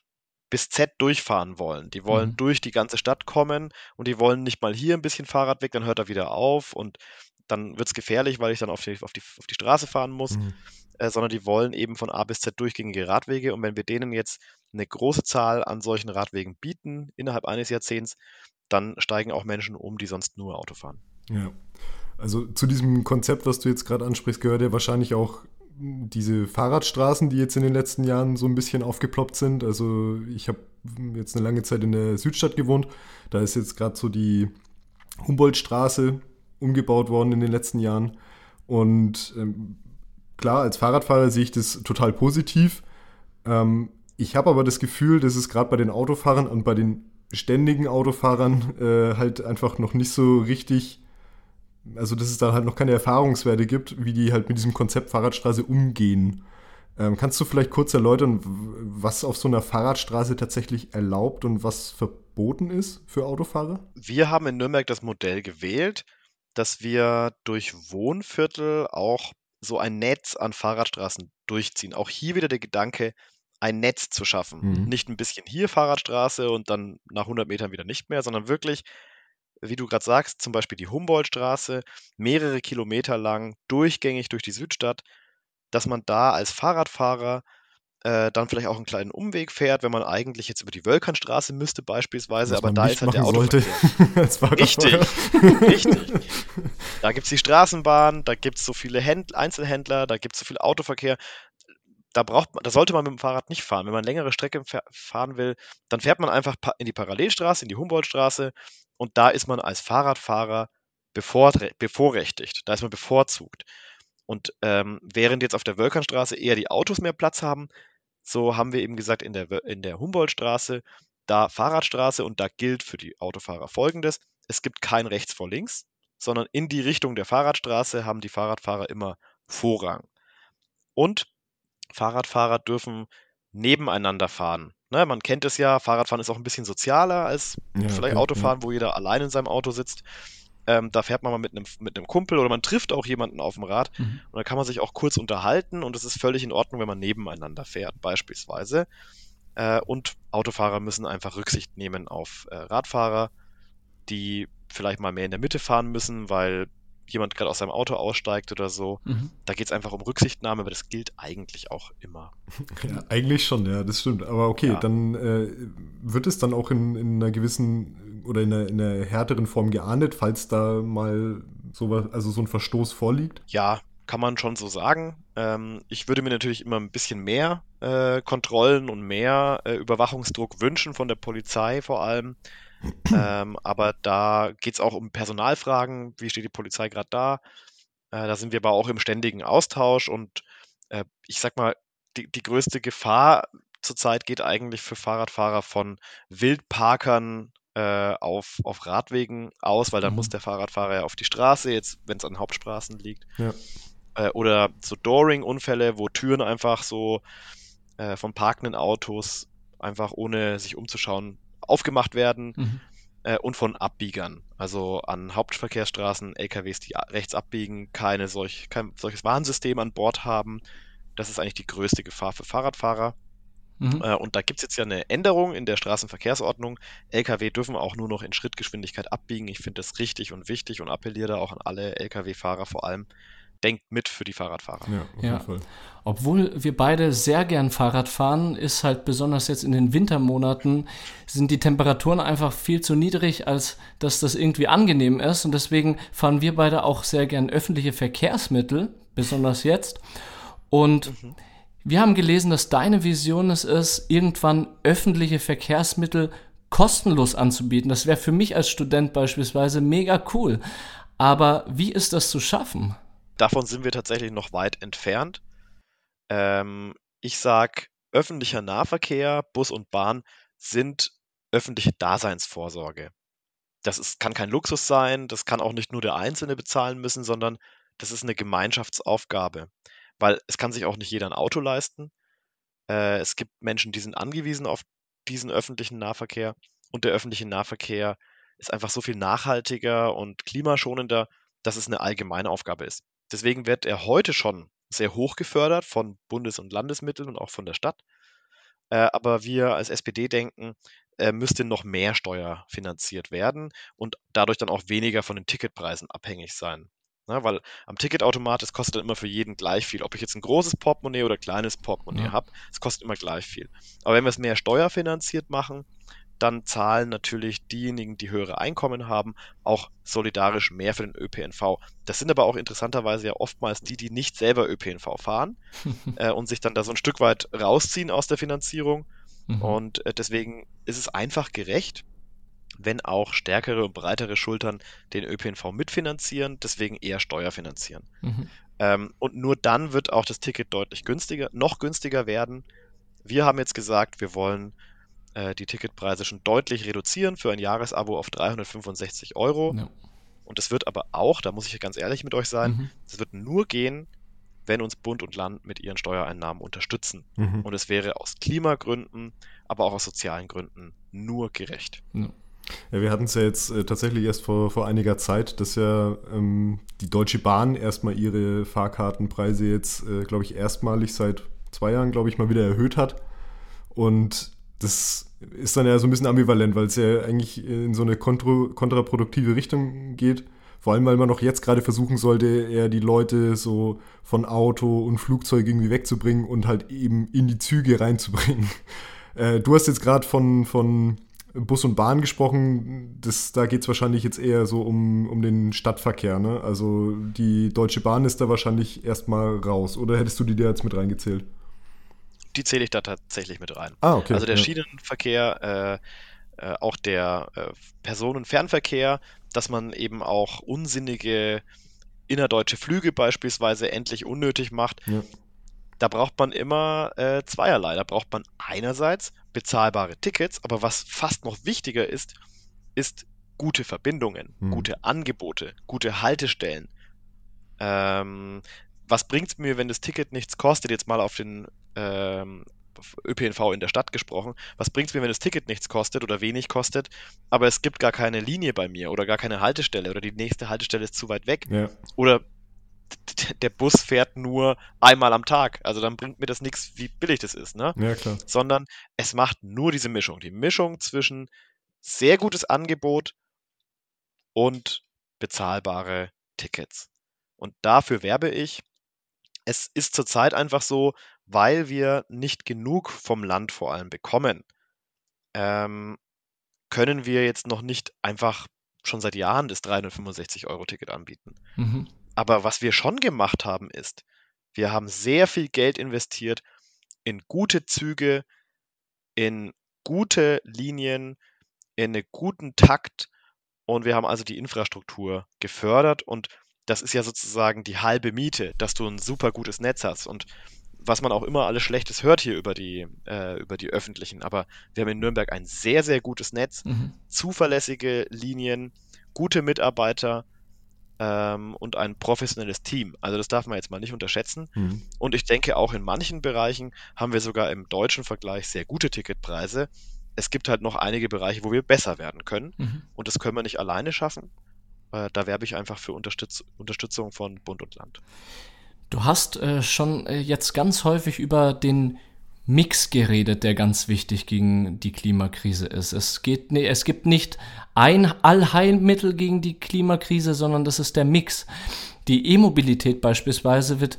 bis Z durchfahren wollen. Die wollen mhm. durch die ganze Stadt kommen und die wollen nicht mal hier ein bisschen Fahrradweg, dann hört er wieder auf und dann wird es gefährlich, weil ich dann auf die, auf die, auf die Straße fahren muss, mhm. Äh, sondern die wollen eben von A bis Z durchgängige Radwege und wenn wir denen jetzt eine große Zahl an solchen Radwegen bieten innerhalb eines Jahrzehnts, dann steigen auch Menschen um, die sonst nur Auto fahren. Ja. Also zu diesem Konzept, was du jetzt gerade ansprichst, gehört ja wahrscheinlich auch diese Fahrradstraßen, die jetzt in den letzten Jahren so ein bisschen aufgeploppt sind. Also ich habe jetzt eine lange Zeit in der Südstadt gewohnt. Da ist jetzt gerade so die Humboldtstraße umgebaut worden in den letzten Jahren. Und ähm, klar, als Fahrradfahrer sehe ich das total positiv. Ähm, ich habe aber das Gefühl, dass es gerade bei den Autofahrern und bei den ständigen Autofahrern äh, halt einfach noch nicht so richtig, also dass es da halt noch keine Erfahrungswerte gibt, wie die halt mit diesem Konzept Fahrradstraße umgehen. Ähm, kannst du vielleicht kurz erläutern, was auf so einer Fahrradstraße tatsächlich erlaubt und was verboten ist für Autofahrer? Wir haben in Nürnberg das Modell gewählt, dass wir durch Wohnviertel auch so ein Netz an Fahrradstraßen durchziehen. Auch hier wieder der Gedanke, ein Netz zu schaffen. Mhm. Nicht ein bisschen hier Fahrradstraße und dann nach 100 Metern wieder nicht mehr, sondern wirklich, wie du gerade sagst, zum Beispiel die Humboldtstraße, mehrere Kilometer lang, durchgängig durch die Südstadt, dass man da als Fahrradfahrer äh, dann vielleicht auch einen kleinen Umweg fährt, wenn man eigentlich jetzt über die Wölkernstraße müsste beispielsweise, Was aber da ist halt der Autoverkehr. (laughs) Richtig, (laughs) richtig. Da gibt es die Straßenbahn, da gibt es so viele Händl Einzelhändler, da gibt es so viel Autoverkehr. Da braucht man, da sollte man mit dem Fahrrad nicht fahren. Wenn man längere Strecke fa- fahren will, dann fährt man einfach in die Parallelstraße, in die Humboldtstraße und da ist man als Fahrradfahrer bevorre bevorrechtigt. Da ist man bevorzugt. Und ähm, während jetzt auf der Wölkernstraße eher die Autos mehr Platz haben, so haben wir eben gesagt, in der, in der Humboldtstraße, da Fahrradstraße und da gilt für die Autofahrer folgendes: Es gibt kein rechts vor links, sondern in die Richtung der Fahrradstraße haben die Fahrradfahrer immer Vorrang. Und Fahrradfahrer dürfen nebeneinander fahren. Ne, man kennt es ja, Fahrradfahren ist auch ein bisschen sozialer als Ja, vielleicht okay, Autofahren, wo jeder allein in seinem Auto sitzt. Ähm, da fährt man mal mit einem, mit einem Kumpel oder man trifft auch jemanden auf dem Rad Mhm. und dann kann man sich auch kurz unterhalten und es ist völlig in Ordnung, wenn man nebeneinander fährt, beispielsweise. Äh, und Autofahrer müssen einfach Rücksicht nehmen auf äh, Radfahrer, die vielleicht mal mehr in der Mitte fahren müssen, weil jemand gerade aus seinem Auto aussteigt oder so. Mhm. Da geht es einfach um Rücksichtnahme, aber das gilt eigentlich auch immer. (laughs) Ja, eigentlich schon, ja, das stimmt. Aber okay, Ja. dann äh, wird es dann auch in, in einer gewissen oder in einer, in einer härteren Form geahndet, falls da mal sowas, also so ein Verstoß vorliegt. Ja, kann man schon so sagen. Ähm, ich würde mir natürlich immer ein bisschen mehr äh, Kontrollen und mehr äh, Überwachungsdruck wünschen von der Polizei vor allem. (clears throat) ähm, aber da geht es auch um Personalfragen. Wie steht die Polizei gerade da? Äh, da sind wir aber auch im ständigen Austausch und äh, ich sag mal, die, die größte Gefahr zurzeit geht eigentlich für Fahrradfahrer von Wildparkern äh, auf, auf Radwegen aus, weil dann Mhm. muss der Fahrradfahrer ja auf die Straße, jetzt wenn es an Hauptstraßen liegt. Ja. Äh, oder so Dooring-Unfälle, wo Türen einfach so äh, von parkenden Autos einfach ohne sich umzuschauen aufgemacht werden Mhm. äh, und von Abbiegern. Also an Hauptverkehrsstraßen, LKWs, die rechts abbiegen, keine solch, kein solches Warnsystem an Bord haben. Das ist eigentlich die größte Gefahr für Fahrradfahrer. Mhm. Äh, und da gibt es jetzt ja eine Änderung in der Straßenverkehrsordnung. LKW dürfen auch nur noch in Schrittgeschwindigkeit abbiegen. Ich finde das richtig und wichtig und appelliere da auch an alle LKW-Fahrer vor allem. Denkt mit für die Fahrradfahrer. Ja, auf Ja. jeden Fall. Obwohl wir beide sehr gern Fahrrad fahren, ist halt besonders jetzt in den Wintermonaten sind die Temperaturen einfach viel zu niedrig, als dass das irgendwie angenehm ist. Und deswegen fahren wir beide auch sehr gern öffentliche Verkehrsmittel, besonders jetzt. Und wir haben gelesen, dass deine Vision es ist, irgendwann öffentliche Verkehrsmittel kostenlos anzubieten. Das wäre für mich als Student beispielsweise mega cool. Aber wie ist das zu schaffen? Davon sind wir tatsächlich noch weit entfernt. Ähm, ich sag, öffentlicher Nahverkehr, Bus und Bahn sind öffentliche Daseinsvorsorge. Das ist, kann kein Luxus sein, das kann auch nicht nur der Einzelne bezahlen müssen, sondern das ist eine Gemeinschaftsaufgabe. Weil es kann sich auch nicht jeder ein Auto leisten. Äh, es gibt Menschen, die sind angewiesen auf diesen öffentlichen Nahverkehr und der öffentliche Nahverkehr ist einfach so viel nachhaltiger und klimaschonender, dass es eine allgemeine Aufgabe ist. Deswegen wird er heute schon sehr hoch gefördert von Bundes- und Landesmitteln und auch von der Stadt. Äh, aber wir als SPD denken, äh, müsste noch mehr Steuer finanziert werden und dadurch dann auch weniger von den Ticketpreisen abhängig sein. Ne, weil am Ticketautomat, es kostet dann immer für jeden gleich viel. Ob ich jetzt ein großes Portemonnaie oder kleines Portemonnaie Ja. habe, es kostet immer gleich viel. Aber wenn wir es mehr steuerfinanziert machen, dann zahlen natürlich diejenigen, die höhere Einkommen haben, auch solidarisch mehr für den ÖPNV. Das sind aber auch interessanterweise ja oftmals die, die nicht selber ÖPNV fahren (laughs) äh, und sich dann da so ein Stück weit rausziehen aus der Finanzierung. Mhm. Und äh, deswegen ist es einfach gerecht, wenn auch stärkere und breitere Schultern den ÖPNV mitfinanzieren, deswegen eher Steuer finanzieren. Mhm. Ähm, und nur dann wird auch das Ticket deutlich günstiger, noch günstiger werden. Wir haben jetzt gesagt, wir wollen äh, die Ticketpreise schon deutlich reduzieren für ein Jahresabo auf 365 Euro. Ja. Und es wird aber auch, da muss ich ganz ehrlich mit euch sein, Mhm. es wird nur gehen, wenn uns Bund und Land mit ihren Steuereinnahmen unterstützen. Mhm. Und es wäre aus Klimagründen, aber auch aus sozialen Gründen nur gerecht. Ja. Ja, wir hatten es ja jetzt äh, tatsächlich erst vor, vor einiger Zeit, dass ja ähm, die Deutsche Bahn erstmal ihre Fahrkartenpreise jetzt, äh, glaube ich, erstmalig seit zwei Jahren, glaube ich, mal wieder erhöht hat. Und das ist dann ja so ein bisschen ambivalent, weil es ja eigentlich in so eine kontro kontraproduktive Richtung geht, Vor allem, weil man auch jetzt gerade versuchen sollte, eher die Leute so von Auto und Flugzeug irgendwie wegzubringen und halt eben in die Züge reinzubringen. (laughs) Äh, du hast jetzt gerade von, von Bus und Bahn gesprochen. Das, da geht es wahrscheinlich jetzt eher so um, um den Stadtverkehr. Ne? Also die Deutsche Bahn ist da wahrscheinlich erstmal raus. Oder hättest du die da jetzt mit reingezählt? Die zähle ich da tatsächlich mit rein. Ah, okay. Also der ja. Schienenverkehr, äh, äh, auch der äh, Personenfernverkehr, dass man eben auch unsinnige innerdeutsche Flüge beispielsweise endlich unnötig macht. Ja. Da braucht man immer äh, zweierlei. Da braucht man einerseits bezahlbare Tickets, aber was fast noch wichtiger ist, ist gute Verbindungen, Hm. gute Angebote, gute Haltestellen. Ähm, was bringt es mir, wenn das Ticket nichts kostet? Jetzt mal auf den ähm, ÖPNV in der Stadt gesprochen. Was bringt es mir, wenn das Ticket nichts kostet oder wenig kostet, aber es gibt gar keine Linie bei mir oder gar keine Haltestelle oder die nächste Haltestelle ist zu weit weg Ja. oder (laughs) der Bus fährt nur einmal am Tag. Also dann bringt mir das nichts, wie billig das ist, ne? ja, klar. Sondern es macht nur diese Mischung. Die Mischung zwischen sehr gutes Angebot und bezahlbare Tickets. Und dafür werbe ich. Es ist zurzeit einfach so, weil wir nicht genug vom Land vor allem bekommen, ähm, können wir jetzt noch nicht einfach schon seit Jahren das 365-Euro-Ticket anbieten. Mhm. Aber was wir schon gemacht haben, ist, wir haben sehr viel Geld investiert in gute Züge, in gute Linien, in einen guten Takt und wir haben also die Infrastruktur gefördert und das ist ja sozusagen die halbe Miete, dass du ein super gutes Netz hast und was man auch immer alles Schlechtes hört hier über die, äh, über die öffentlichen, aber wir haben in Nürnberg ein sehr, sehr gutes Netz, Mhm. zuverlässige Linien, gute Mitarbeiter ähm, und ein professionelles Team. Also das darf man jetzt mal nicht unterschätzen. Mhm. Und ich denke, auch in manchen Bereichen haben wir sogar im deutschen Vergleich sehr gute Ticketpreise. Es gibt halt noch einige Bereiche, wo wir besser werden können. Mhm. Und das können wir nicht alleine schaffen. Äh, da werbe ich einfach für Unterstütz Unterstützung von Bund und Land. Du hast äh, schon äh, jetzt ganz häufig über den Mix geredet, der ganz wichtig gegen die Klimakrise ist. Es geht, nee, es gibt nicht ein Allheilmittel gegen die Klimakrise, sondern das ist der Mix. Die E-Mobilität beispielsweise wird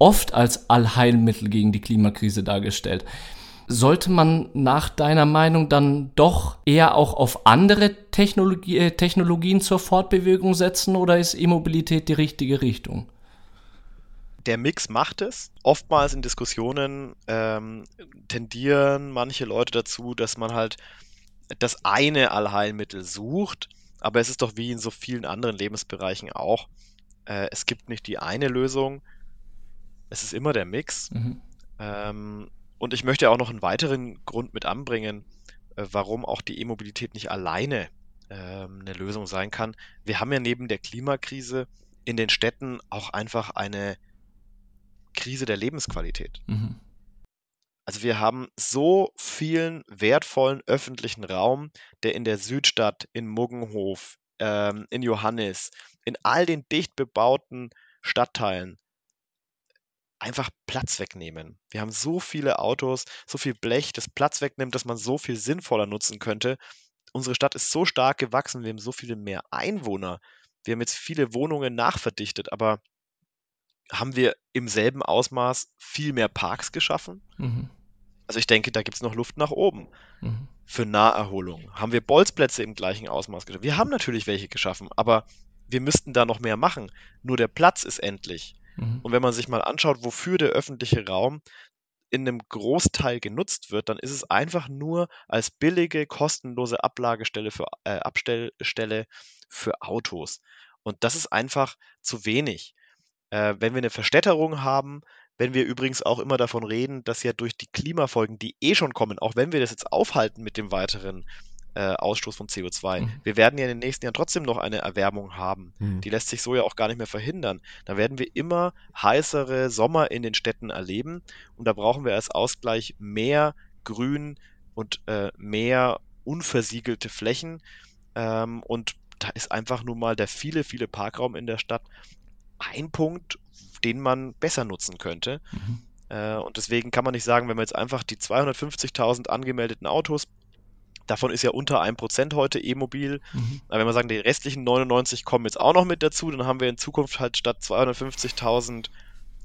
oft als Allheilmittel gegen die Klimakrise dargestellt. Sollte man nach deiner Meinung dann doch eher auch auf andere Technologie, äh, Technologien zur Fortbewegung setzen oder ist E-Mobilität die richtige Richtung? Der Mix macht es. Oftmals in Diskussionen ähm, tendieren manche Leute dazu, dass man halt das eine Allheilmittel sucht, aber es ist doch wie in so vielen anderen Lebensbereichen auch. Äh, es gibt nicht die eine Lösung, es ist immer der Mix. Mhm. Ähm, und ich möchte auch noch einen weiteren Grund mit anbringen, äh, warum auch die E-Mobilität nicht alleine ähm, eine Lösung sein kann. Wir haben ja neben der Klimakrise in den Städten auch einfach eine Krise der Lebensqualität. Mhm. Also wir haben so vielen wertvollen öffentlichen Raum, der in der Südstadt, in Muggenhof, ähm, in Johannis, in all den dicht bebauten Stadtteilen einfach Platz wegnehmen. Wir haben so viele Autos, so viel Blech, das Platz wegnimmt, dass man so viel sinnvoller nutzen könnte. Unsere Stadt ist so stark gewachsen, wir haben so viele mehr Einwohner. Wir haben jetzt viele Wohnungen nachverdichtet, aber haben wir im selben Ausmaß viel mehr Parks geschaffen? Mhm. Also ich denke, da gibt es noch Luft nach oben. Mhm. Für Naherholung haben wir Bolzplätze im gleichen Ausmaß geschaffen. Wir haben natürlich welche geschaffen, aber wir müssten da noch mehr machen. Nur der Platz ist endlich. Mhm. Und wenn man sich mal anschaut, wofür der öffentliche Raum in einem Großteil genutzt wird, dann ist es einfach nur als billige, kostenlose Ablagestelle für äh, Abstellstelle für Autos. Und das ist einfach zu wenig. Äh, wenn wir eine Verstädterung haben, wenn wir übrigens auch immer davon reden, dass ja durch die Klimafolgen, die eh schon kommen, auch wenn wir das jetzt aufhalten mit dem weiteren äh, Ausstoß von CO2, Mhm. wir werden ja in den nächsten Jahren trotzdem noch eine Erwärmung haben. Mhm. Die lässt sich so ja auch gar nicht mehr verhindern. Da werden wir immer heißere Sommer in den Städten erleben und da brauchen wir als Ausgleich mehr Grün und äh, mehr unversiegelte Flächen. Ähm, und da ist einfach nur mal der viele, viele Parkraum in der Stadt ein Punkt, den man besser nutzen könnte. Mhm. Äh, und deswegen kann man nicht sagen, wenn wir jetzt einfach die 250.000 angemeldeten Autos Davon ist ja unter 1% heute E-Mobil. Mhm. Aber wenn wir sagen, die restlichen 99 kommen jetzt auch noch mit dazu, dann haben wir in Zukunft halt statt 250.000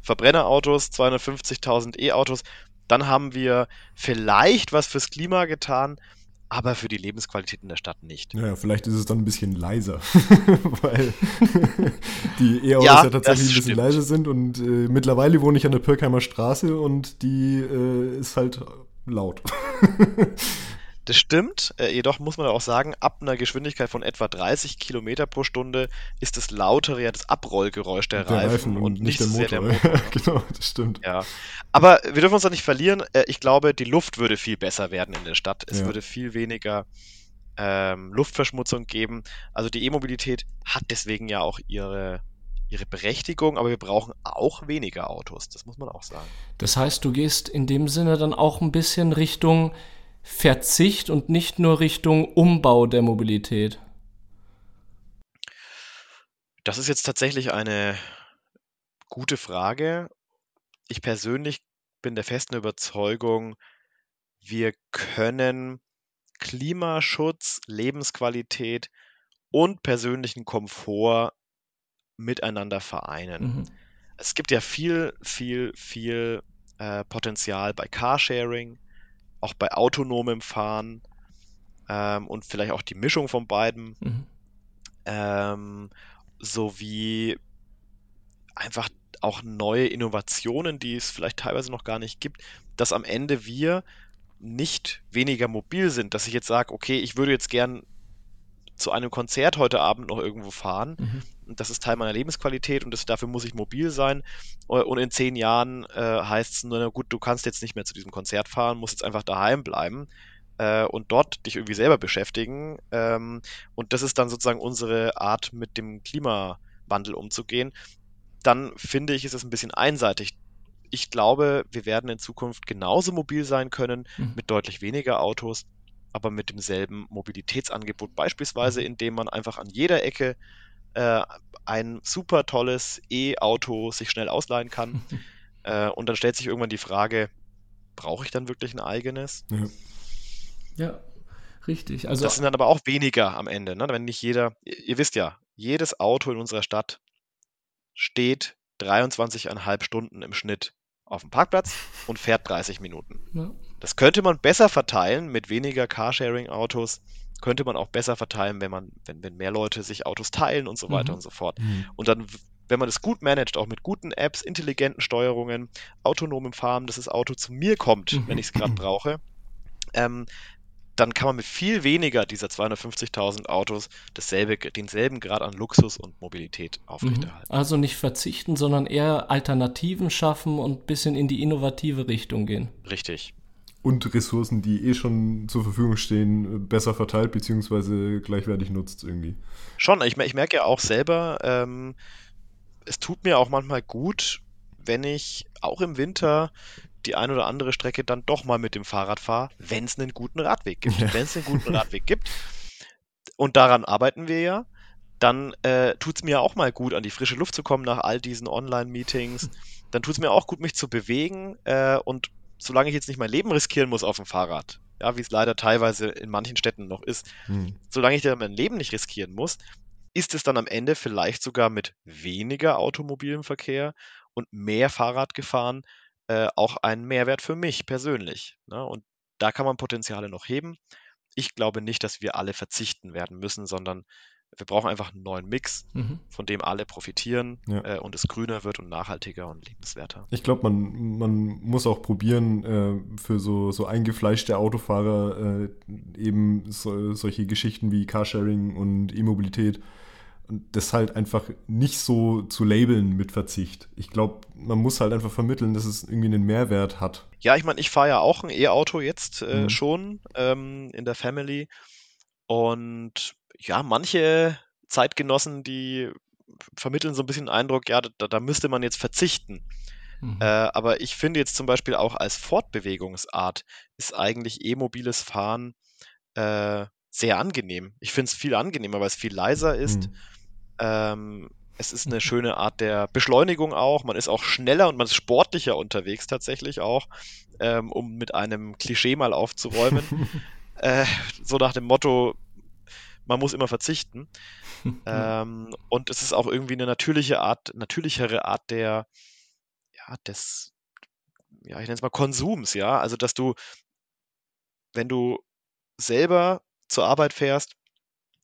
Verbrennerautos, 250.000 E-Autos. Dann haben wir vielleicht was fürs Klima getan, aber für die Lebensqualität in der Stadt nicht. Naja, vielleicht ist es dann ein bisschen leiser, (laughs) weil (laughs) die E-Autos ja, ja, tatsächlich ein bisschen leiser sind und äh, mittlerweile wohne ich an der Pirkheimer Straße und die äh, ist halt laut. (laughs) Das stimmt, äh, jedoch muss man auch sagen, ab einer Geschwindigkeit von etwa 30 Kilometer pro Stunde ist das lautere ja das Abrollgeräusch der, der Reifen, Reifen, und, und nicht, nicht der Motor. Der Motor. (laughs) genau, das stimmt. Ja. Aber wir dürfen uns da nicht verlieren. Äh, ich glaube, die Luft würde viel besser werden in der Stadt. Es ja. würde viel weniger ähm, Luftverschmutzung geben. Also die E-Mobilität hat deswegen ja auch ihre ihre Berechtigung, aber wir brauchen auch weniger Autos, das muss man auch sagen. Das heißt, du gehst in dem Sinne dann auch ein bisschen Richtung Verzicht und nicht nur Richtung Umbau der Mobilität? Das ist jetzt tatsächlich eine gute Frage. Ich persönlich bin der festen Überzeugung, wir können Klimaschutz, Lebensqualität und persönlichen Komfort miteinander vereinen. Mhm. Es gibt ja viel, viel, viel äh, Potenzial bei Carsharing, auch bei autonomem Fahren ähm, und vielleicht auch die Mischung von beiden, mhm. ähm, sowie einfach auch neue Innovationen, die es vielleicht teilweise noch gar nicht gibt, dass am Ende wir nicht weniger mobil sind, dass ich jetzt sage, okay, ich würde jetzt gern zu einem Konzert heute Abend noch irgendwo fahren. Mhm. Das ist Teil meiner Lebensqualität und das, dafür muss ich mobil sein. Und in zehn Jahren äh, heißt es nur, na gut, du kannst jetzt nicht mehr zu diesem Konzert fahren, musst jetzt einfach daheim bleiben äh, und dort dich irgendwie selber beschäftigen. Ähm, und das ist dann sozusagen unsere Art, mit dem Klimawandel umzugehen. Dann finde ich, ist es ein bisschen einseitig ich glaube, wir werden in Zukunft genauso mobil sein können, mhm. mit deutlich weniger Autos, aber mit demselben Mobilitätsangebot, beispielsweise indem man einfach an jeder Ecke äh, ein super tolles E-Auto sich schnell ausleihen kann. (laughs) äh, und dann stellt sich irgendwann die Frage, brauche ich dann wirklich ein eigenes? Ja. ja. Richtig. Also, das sind dann aber auch weniger am Ende, ne? wenn nicht jeder, ihr, ihr wisst ja, jedes Auto in unserer Stadt steht 23,5 Stunden im Schnitt auf dem Parkplatz und fährt 30 Minuten. Ja. Das könnte man besser verteilen mit weniger Carsharing-Autos. Könnte man auch besser verteilen, wenn man, wenn, wenn mehr Leute sich Autos teilen und so weiter mhm. und so fort. Mhm. Und dann, wenn man das gut managt, auch mit guten Apps, intelligenten Steuerungen, autonomem Fahren, dass das Auto zu mir kommt, mhm. wenn ich es gerade brauche, ähm, dann kann man mit viel weniger dieser 250.000 Autos dasselbe, denselben Grad an Luxus und Mobilität aufrechterhalten. Mhm. Also nicht verzichten, sondern eher Alternativen schaffen und ein bisschen in die innovative Richtung gehen. Richtig. Und Ressourcen, die eh schon zur Verfügung stehen, besser verteilt bzw. gleichwertig nutzt irgendwie. Schon, ich, ich merke ja auch selber, ähm, es tut mir auch manchmal gut, wenn ich auch im Winter die ein oder andere Strecke dann doch mal mit dem Fahrrad fahre, wenn es einen guten Radweg gibt. Ja. Wenn es einen guten Radweg gibt, und daran arbeiten wir ja, dann äh, tut es mir auch mal gut, an die frische Luft zu kommen nach all diesen Online-Meetings. Dann tut es mir auch gut, mich zu bewegen. Äh, und solange ich jetzt nicht mein Leben riskieren muss auf dem Fahrrad, ja, wie es leider teilweise in manchen Städten noch ist, hm. solange ich dann mein Leben nicht riskieren muss, ist es dann am Ende vielleicht sogar mit weniger automobilem Verkehr und mehr Fahrrad gefahren äh, auch ein Mehrwert für mich persönlich. Ne? Und da kann man Potenziale noch heben. Ich glaube nicht, dass wir alle verzichten werden müssen, sondern wir brauchen einfach einen neuen Mix, mhm. von dem alle profitieren ja. äh, und es grüner wird und nachhaltiger und lebenswerter. Ich glaube, man, man muss auch probieren, äh, für so, so eingefleischte Autofahrer äh, eben so, solche Geschichten wie Carsharing und E-Mobilität und das halt einfach nicht so zu labeln mit Verzicht. Ich glaube, man muss halt einfach vermitteln, dass es irgendwie einen Mehrwert hat. Ja, ich meine, ich fahre ja auch ein E-Auto jetzt äh, mhm. schon ähm, in der Family. Und ja, manche Zeitgenossen, die vermitteln so ein bisschen den Eindruck, ja, da, da müsste man jetzt verzichten. Mhm. Äh, aber ich finde jetzt zum Beispiel auch als Fortbewegungsart ist eigentlich e-mobiles Fahren äh, sehr angenehm. Ich finde es viel angenehmer, weil es viel leiser ist. Mhm ähm, es ist eine (laughs) schöne Art der Beschleunigung auch. Man ist auch schneller und man ist sportlicher unterwegs tatsächlich auch, ähm, um mit einem Klischee mal aufzuräumen. (laughs) Äh, so nach dem Motto, man muss immer verzichten. (laughs) ähm, und es ist auch irgendwie eine natürliche Art, natürlichere Art der, ja, des, ja, ich nenne es mal Konsums, ja. Also, dass du, wenn du selber zur Arbeit fährst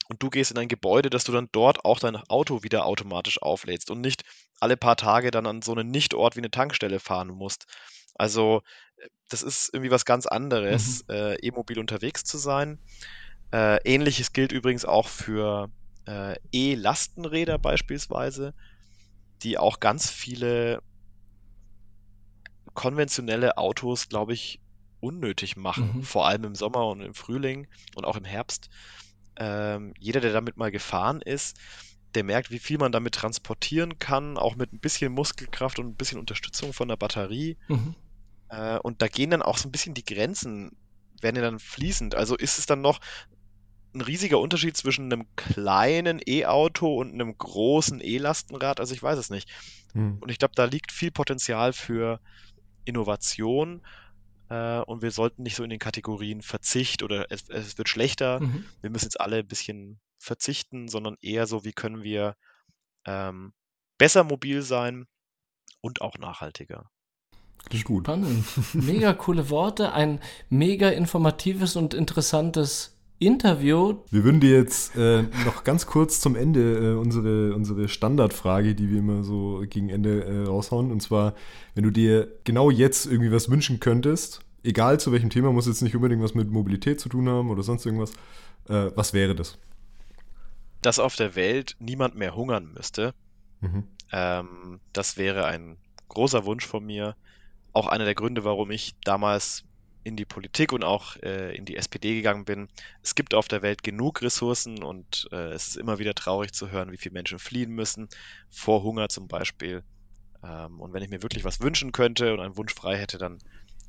und du gehst in ein Gebäude, dass du dann dort auch dein Auto wieder automatisch auflädst und nicht alle paar Tage dann an so einen Nichtort wie eine Tankstelle fahren musst. Also, das ist irgendwie was ganz anderes, Mhm. äh, e-mobil unterwegs zu sein. Äh, ähnliches gilt übrigens auch für äh, E-Lastenräder beispielsweise, die auch ganz viele konventionelle Autos, glaube ich, unnötig machen, Mhm. vor allem im Sommer und im Frühling und auch im Herbst. Ähm, jeder, der damit mal gefahren ist, der merkt, wie viel man damit transportieren kann, auch mit ein bisschen Muskelkraft und ein bisschen Unterstützung von der Batterie. Mhm. Äh, und da gehen dann auch so ein bisschen die Grenzen, werden ja dann fließend. Also ist es dann noch ein riesiger Unterschied zwischen einem kleinen E-Auto und einem großen E-Lastenrad? Also ich weiß es nicht. Hm. Und ich glaube, da liegt viel Potenzial für Innovation. Äh, und wir sollten nicht so in den Kategorien Verzicht oder es, es wird schlechter, Mhm. wir müssen jetzt alle ein bisschen verzichten, sondern eher so, wie können wir ähm, besser mobil sein und auch nachhaltiger. Klingt gut. Spannend. Mega coole Worte, ein mega informatives und interessantes Interview. Wir würden dir jetzt äh, noch ganz kurz zum Ende äh, unsere, unsere Standardfrage, die wir immer so gegen Ende äh, raushauen. Und zwar, wenn du dir genau jetzt irgendwie was wünschen könntest, egal zu welchem Thema, muss jetzt nicht unbedingt was mit Mobilität zu tun haben oder sonst irgendwas, äh, was wäre das? Dass auf der Welt niemand mehr hungern müsste, Mhm. ähm, das wäre ein großer Wunsch von mir. Auch einer der Gründe, warum ich damals in die Politik und auch äh, in die SPD gegangen bin. Es gibt auf der Welt genug Ressourcen und äh, es ist immer wieder traurig zu hören, wie viele Menschen fliehen müssen, vor Hunger zum Beispiel. Ähm, und wenn ich mir wirklich was wünschen könnte und einen Wunsch frei hätte, dann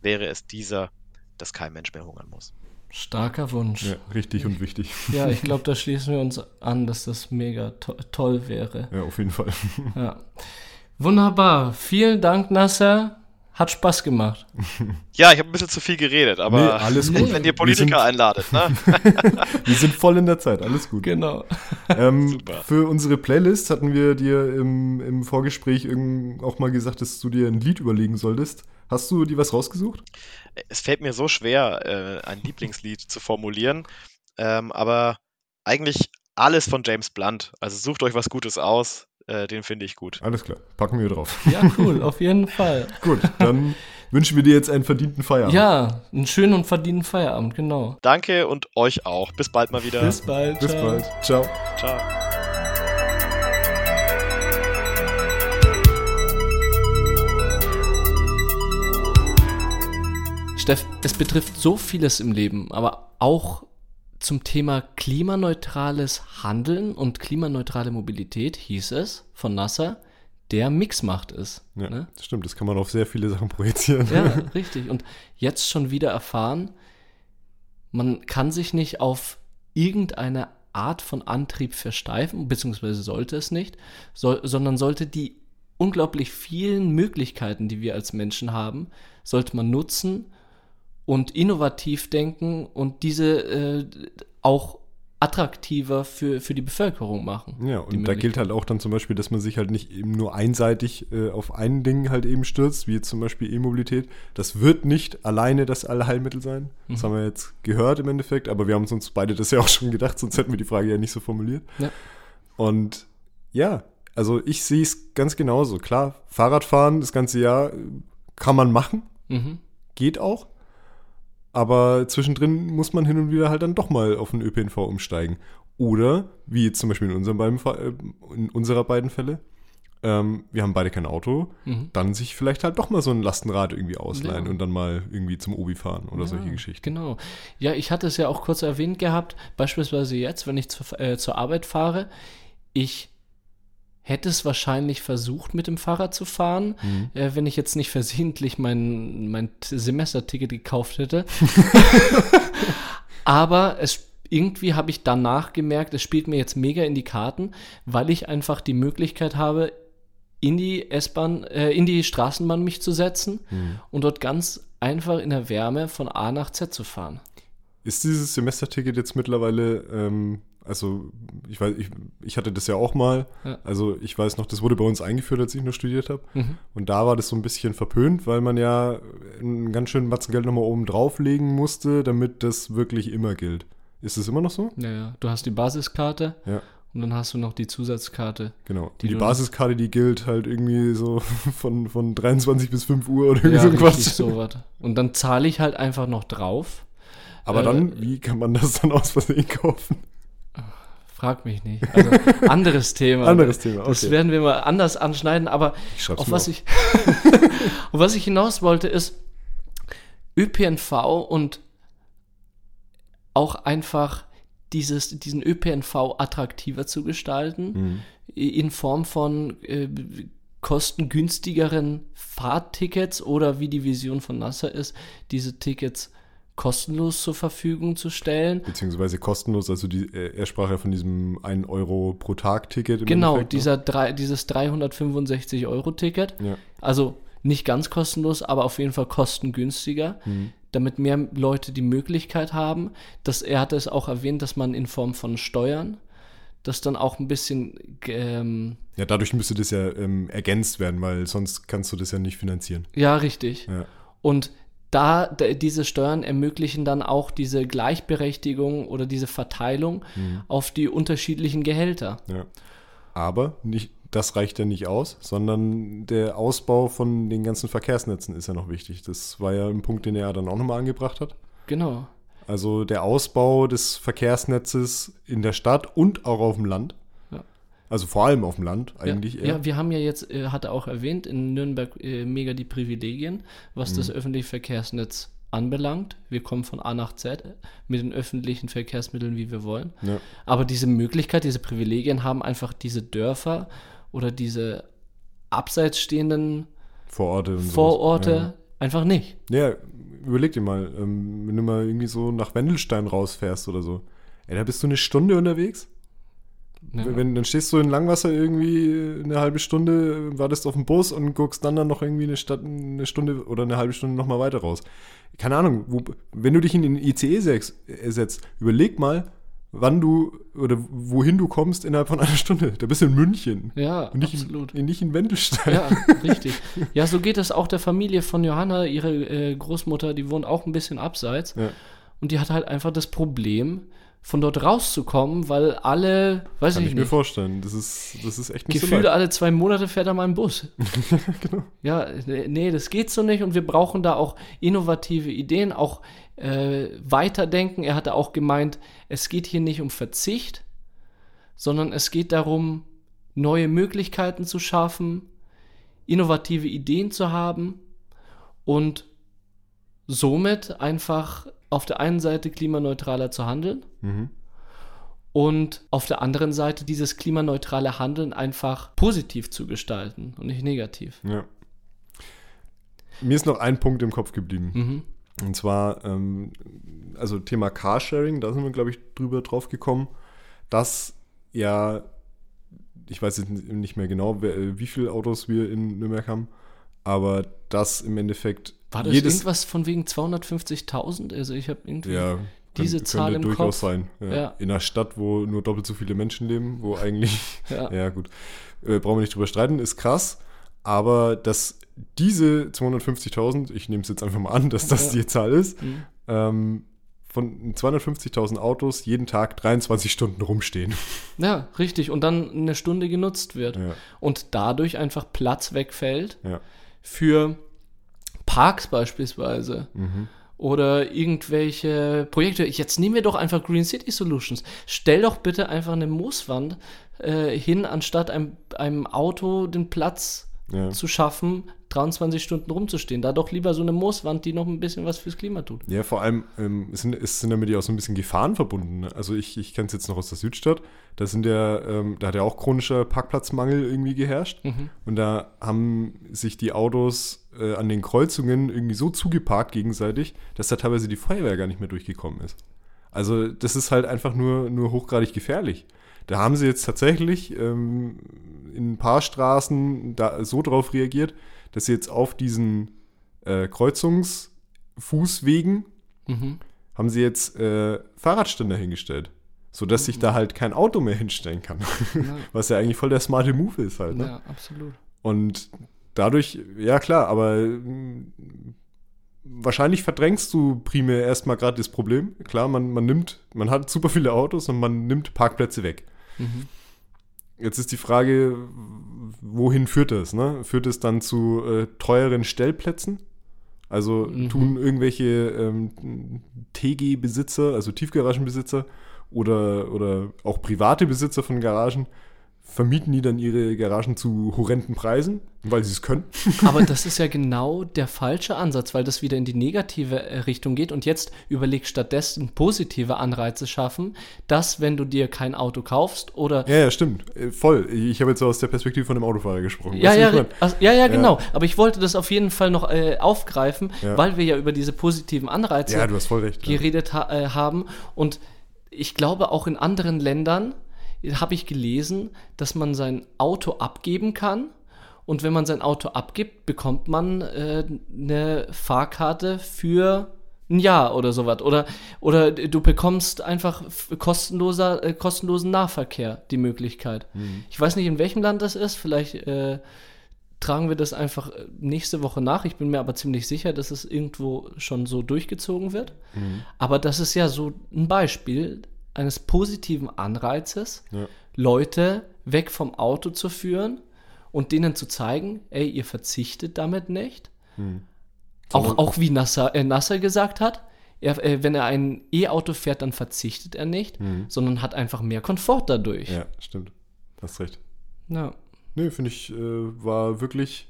wäre es dieser, dass kein Mensch mehr hungern muss. Starker Wunsch. Ja, richtig und wichtig. Ja, ich (laughs) glaube, da schließen wir uns an, dass das mega to toll wäre. Ja, auf jeden Fall. Ja. Wunderbar. Vielen Dank, Nasser. Hat Spaß gemacht. (laughs) Ja, ich habe ein bisschen zu viel geredet, aber Nee, alles gut. (laughs) wenn ihr Politiker sind- einladet, ne? (laughs) Wir sind voll in der Zeit, alles gut. Genau. Ähm, Super. für unsere Playlist hatten wir dir im, im Vorgespräch irgend- auch mal gesagt, dass du dir ein Lied überlegen solltest. Hast du dir was rausgesucht? Es fällt mir so schwer, äh, ein Lieblingslied zu formulieren, ähm, aber eigentlich alles von James Blunt. Also sucht euch was Gutes aus, äh, den finde ich gut. Alles klar, packen wir drauf. Ja, cool, (laughs) auf jeden Fall. Gut, dann (laughs) wünschen wir dir jetzt einen verdienten Feierabend. Ja, einen schönen und verdienten Feierabend, genau. Danke und euch auch. Bis bald mal wieder. Bis bald. Bis ciao. bald. Ciao. Ciao. Steff, es betrifft so vieles im Leben, aber auch zum Thema klimaneutrales Handeln und klimaneutrale Mobilität hieß es von NASA, der Mix macht es. Ja, Ne? das stimmt, das kann man auf sehr viele Sachen projizieren. Ja, (laughs) richtig. Und jetzt schon wieder erfahren, man kann sich nicht auf irgendeine Art von Antrieb versteifen, beziehungsweise sollte es nicht, soll, sondern sollte die unglaublich vielen Möglichkeiten, die wir als Menschen haben, sollte man nutzen und innovativ denken und diese äh, auch attraktiver für, für die Bevölkerung machen. Ja, und da gilt halt auch dann zum Beispiel, dass man sich halt nicht eben nur einseitig äh, auf ein Ding halt eben stürzt, wie jetzt zum Beispiel E-Mobilität. Das wird nicht alleine das Allheilmittel sein. Das haben wir jetzt gehört im Endeffekt, aber wir haben uns beide das ja auch schon gedacht, sonst hätten wir die Frage ja nicht so formuliert. Ja. Und ja, also ich sehe es ganz genauso. Klar, Fahrradfahren das ganze Jahr kann man machen, Mhm. geht auch. Aber zwischendrin muss man hin und wieder halt dann doch mal auf den ÖPNV umsteigen. Oder, wie jetzt zum Beispiel in, unseren beiden, äh, in unserer beiden Fälle, ähm, wir haben beide kein Auto, Mhm. dann sich vielleicht halt doch mal so ein Lastenrad irgendwie ausleihen Ja. und dann mal irgendwie zum Obi fahren oder solche Ja, Geschichten. Genau. Ja, ich hatte es ja auch kurz erwähnt gehabt, beispielsweise jetzt, wenn ich zur, äh, zur Arbeit fahre, ich hätte es wahrscheinlich versucht, mit dem Fahrrad zu fahren, Mhm. äh, wenn ich jetzt nicht versehentlich mein, mein Semesterticket gekauft hätte. (laughs) Aber es irgendwie habe ich danach gemerkt, es spielt mir jetzt mega in die Karten, weil ich einfach die Möglichkeit habe, in die S-Bahn, äh, in die Straßenbahn mich zu setzen Mhm. und dort ganz einfach in der Wärme von A nach Z zu fahren. Ist dieses Semesterticket jetzt mittlerweile, ähm, also ich weiß, ich, ich hatte das ja auch mal, Ja. also ich weiß noch, das wurde bei uns eingeführt, als ich noch studiert habe. Mhm. Und da war das so ein bisschen verpönt, weil man ja einen ganz schönen Batzen Geld nochmal oben drauflegen musste, damit das wirklich immer gilt. Ist es immer noch so? Ja, ja. Du hast die Basiskarte Ja, und dann hast du noch die Zusatzkarte. genau. Die Die, Basiskarte, die gilt halt irgendwie so (laughs) von, von 23 bis 5 Uhr oder irgendwie Ja, so ein Quatsch. so was. Und dann zahle ich halt einfach noch drauf. Aber Äh, dann, wie kann man das dann aus Versehen kaufen? Frag mich nicht. Also, (laughs) anderes Thema. Anderes Thema, Das okay. werden wir mal anders anschneiden, aber auf was, auf. ich, (laughs) auf was ich hinaus wollte, ist ÖPNV und auch einfach dieses, diesen ÖPNV attraktiver zu gestalten, Mhm. in Form von äh, kostengünstigeren Fahrtickets oder wie die Vision von NASA ist, diese Tickets kostenlos zur Verfügung zu stellen. Beziehungsweise kostenlos, also die, äh, er sprach ja von diesem 1 Euro pro Tag-Ticket. im Genau, Endeffekt, ne? dieser drei, dieses 365 Euro Ticket. Ja. Also nicht ganz kostenlos, aber auf jeden Fall kostengünstiger, Mhm. damit mehr Leute die Möglichkeit haben. Dass, er hatte es auch erwähnt, dass man in Form von Steuern das dann auch ein bisschen ähm, Ja, dadurch müsste das ja ähm, ergänzt werden, weil sonst kannst du das ja nicht finanzieren. ja richtig. Ja. Und da, diese Steuern ermöglichen dann auch diese Gleichberechtigung oder diese Verteilung Mhm. auf die unterschiedlichen Gehälter. Ja. Aber nicht, das reicht ja nicht aus, sondern der Ausbau von den ganzen Verkehrsnetzen ist ja noch wichtig. Das war ja ein Punkt, den er dann auch nochmal angebracht hat. Genau. Also der Ausbau des Verkehrsnetzes in der Stadt und auch auf dem Land. Ja. Also vor allem auf dem Land eigentlich ja, eher. ja, wir haben ja jetzt, äh, hat er auch erwähnt, in Nürnberg äh, mega die Privilegien, was das öffentliche Verkehrsnetz anbelangt. Wir kommen von A nach Z mit den öffentlichen Verkehrsmitteln, wie wir wollen. Ja. Aber diese Möglichkeit, diese Privilegien haben einfach diese Dörfer oder diese abseits stehenden Vororte. Vororte einfach nicht. Ja. ja, überleg dir mal, ähm, wenn du mal irgendwie so nach Wendelstein rausfährst oder so. Ey, da bist du eine Stunde unterwegs. Ja. Wenn, dann stehst du in Langwasser irgendwie eine halbe Stunde, wartest auf den Bus und guckst dann, dann noch irgendwie eine, Stadt, eine Stunde oder eine halbe Stunde nochmal weiter raus. Keine Ahnung, wo, wenn du dich in den ICE setzt, äh, setzt, überleg mal, wann du oder wohin du kommst innerhalb von (laughs) einer Stunde. Da bist du in München. Ja, Und nicht absolut. In, nicht in Wendelstein. Ja, (laughs) richtig. Ja, so geht es auch der Familie von Johanna. Ihre äh, Großmutter, die wohnt auch ein bisschen abseits. Ja. Und die hat halt einfach das Problem, von dort rauszukommen, weil alle, weiß Kann ich ich mir nicht, vorstellen. Das ist, das ist echt nicht Gefühle so leicht. alle zwei Monate fährt er mal ein Bus. (laughs) genau. Ja, nee, das geht so nicht und wir brauchen da auch innovative Ideen, auch äh, weiterdenken. Er hatte auch gemeint, es geht hier nicht um Verzicht, sondern es geht darum, neue Möglichkeiten zu schaffen, innovative Ideen zu haben und somit einfach auf der einen Seite klimaneutraler zu handeln Mhm. und auf der anderen Seite dieses klimaneutrale Handeln einfach positiv zu gestalten und nicht negativ. Ja. Mir ist noch ein Punkt im Kopf geblieben. Mhm. Und zwar, ähm, also Thema Carsharing, da sind wir, glaube ich, drüber drauf gekommen, dass ja, ich weiß jetzt nicht mehr genau, wie viele Autos wir in Nürnberg haben, aber dass im Endeffekt War das jedes. irgendwas von wegen 250.000? Also ich habe irgendwie Ja, diese könnte, Zahl könnte im durchaus Kopf. sein. Ja. Ja. In einer Stadt, wo nur doppelt so viele Menschen leben, wo eigentlich, (laughs) Ja. gut, äh, brauchen wir nicht drüber streiten, ist krass. Aber dass diese 250.000, ich nehme es jetzt einfach mal an, dass das die Zahl ist, Mhm. ähm, von 250.000 Autos jeden Tag 23 Stunden rumstehen. (laughs) Ja, richtig. Und dann eine Stunde genutzt wird. Und dadurch einfach Platz wegfällt für Parks beispielsweise. Mhm. Oder irgendwelche Projekte. Jetzt nehmen wir doch einfach Green City Solutions. Stell doch bitte einfach eine Mooswand äh, hin, anstatt einem, einem Auto den Platz Ja. zu schaffen, 23 Stunden rumzustehen. Da doch lieber so eine Mooswand, die noch ein bisschen was fürs Klima tut. Ja, vor allem ähm, es sind, es sind damit ja auch so ein bisschen Gefahren verbunden. Ne? Also ich, ich kenne es jetzt noch aus der Südstadt. Da sind ja, ähm, da hat ja auch chronischer Parkplatzmangel irgendwie geherrscht. Mhm. Und da haben sich die Autos äh, an den Kreuzungen irgendwie so zugeparkt gegenseitig, dass da teilweise die Feuerwehr gar nicht mehr durchgekommen ist. Also das ist halt einfach nur, nur hochgradig gefährlich. Da haben sie jetzt tatsächlich ähm, in ein paar Straßen da so drauf reagiert, dass sie jetzt auf diesen äh, Kreuzungsfußwegen Mhm. haben sie jetzt äh, Fahrradständer hingestellt, sodass sich da halt kein Auto mehr hinstellen kann. (laughs) Was ja eigentlich voll der smarte Move ist halt. Ne? Ja, absolut. Und dadurch, ja klar, aber mm, wahrscheinlich verdrängst du primär erstmal gerade das Problem. Klar, man, man nimmt, man hat super viele Autos und man nimmt Parkplätze weg. Mhm. Jetzt ist die Frage, wohin führt das? Ne? Führt es dann zu äh, teureren Stellplätzen? Also Mhm. tun irgendwelche ähm, TG-Besitzer, also Tiefgaragenbesitzer oder, oder auch private Besitzer von Garagen, vermieten die dann ihre Garagen zu horrenden Preisen, weil sie es können? (laughs) Aber das ist ja genau der falsche Ansatz, weil das wieder in die negative äh, Richtung geht. Und jetzt überleg stattdessen positive Anreize schaffen, dass wenn du dir kein Auto kaufst oder Ja, ja, stimmt. Äh, voll. Ich habe jetzt aus der Perspektive von dem Autofahrer gesprochen. Ja, ja, ach, ja, ja, genau. Aber ich wollte das auf jeden Fall noch äh, aufgreifen, Ja. weil wir ja über diese positiven Anreize ja, du hast voll recht. Ja. geredet ha äh, haben. Und ich glaube, auch in anderen Ländern habe ich gelesen, dass man sein Auto abgeben kann. Und wenn man sein Auto abgibt, bekommt man äh, eine Fahrkarte für ein Jahr oder sowas. Oder, oder du bekommst einfach kostenloser, äh, kostenlosen Nahverkehr die Möglichkeit. Ich weiß nicht, in welchem Land das ist. Vielleicht äh, tragen wir das einfach äh, nächste Woche nach. Ich bin mir aber ziemlich sicher, dass es irgendwo schon so durchgezogen wird. Aber das ist ja so ein Beispiel eines positiven Anreizes, Ja. Leute weg vom Auto zu führen und denen zu zeigen, ey, ihr verzichtet damit nicht. Auch, auch wie Nasser, äh, Nasser gesagt hat, er, äh, wenn er ein E-Auto fährt, dann verzichtet er nicht, sondern hat einfach mehr Komfort dadurch. ja, stimmt. Hast recht. Ja. Nee, finde ich, äh, war wirklich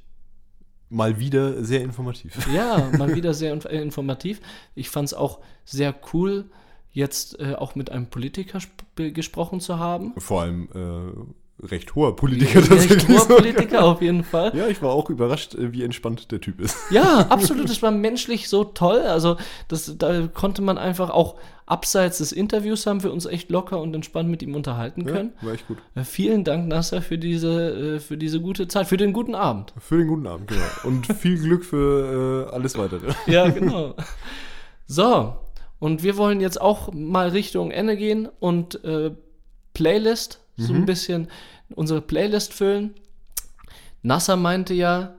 mal wieder sehr informativ. Ja, mal (laughs) wieder sehr äh, informativ. Ich fand es auch sehr cool, jetzt äh, auch mit einem Politiker sp- gesprochen zu haben. Vor allem äh, recht hoher Politiker Recht tatsächlich. hoher so. (laughs) Politiker auf jeden Fall. Ja, ich war auch überrascht, äh, wie entspannt der Typ ist. Ja, (laughs) absolut. Das war menschlich so toll. Also, das, da konnte man einfach auch abseits des Interviews haben wir uns echt locker und entspannt mit ihm unterhalten können. Ja, war echt gut. Äh, vielen Dank, Nasser, für diese, äh, für diese gute Zeit, für den guten Abend. Für den guten Abend, genau. Und viel Glück für äh, alles weitere. Ja, genau. So, und wir wollen jetzt auch mal Richtung Ende gehen und äh, Playlist, so ein bisschen unsere Playlist füllen. Nasser meinte ja,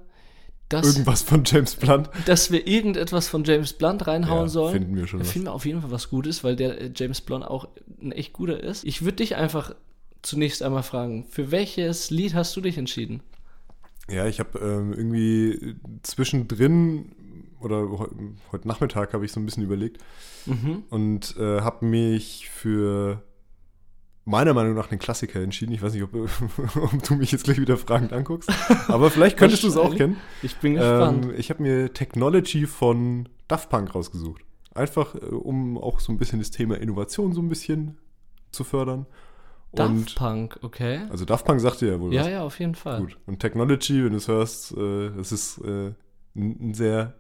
dass, Irgendwas von James Blunt. dass wir irgendetwas von James Blunt reinhauen Ja, sollen. finden wir schon Da was. finden wir auf jeden Fall was Gutes, weil der äh, James Blunt auch ein echt guter ist. Ich würde dich einfach zunächst einmal fragen, für welches Lied hast du dich entschieden? Ja, ich habe ähm, irgendwie zwischendrin oder heu- heute Nachmittag habe ich so ein bisschen überlegt Mhm. und äh, habe mich für meiner Meinung nach einen Klassiker entschieden. Ich weiß nicht, ob, (laughs) ob du mich jetzt gleich wieder fragend anguckst, aber vielleicht (laughs) könntest du es auch kennen. Ich bin gespannt. Ähm, ich habe mir Technology von Daft Punk rausgesucht. Einfach, äh, um auch so ein bisschen das Thema Innovation so ein bisschen zu fördern. Daft Punk, okay. also Daft Punk sagt dir ja wohl Ja, was. ja, auf jeden Fall. Gut. Und Technology, wenn du es hörst, äh, es ist äh, ein sehr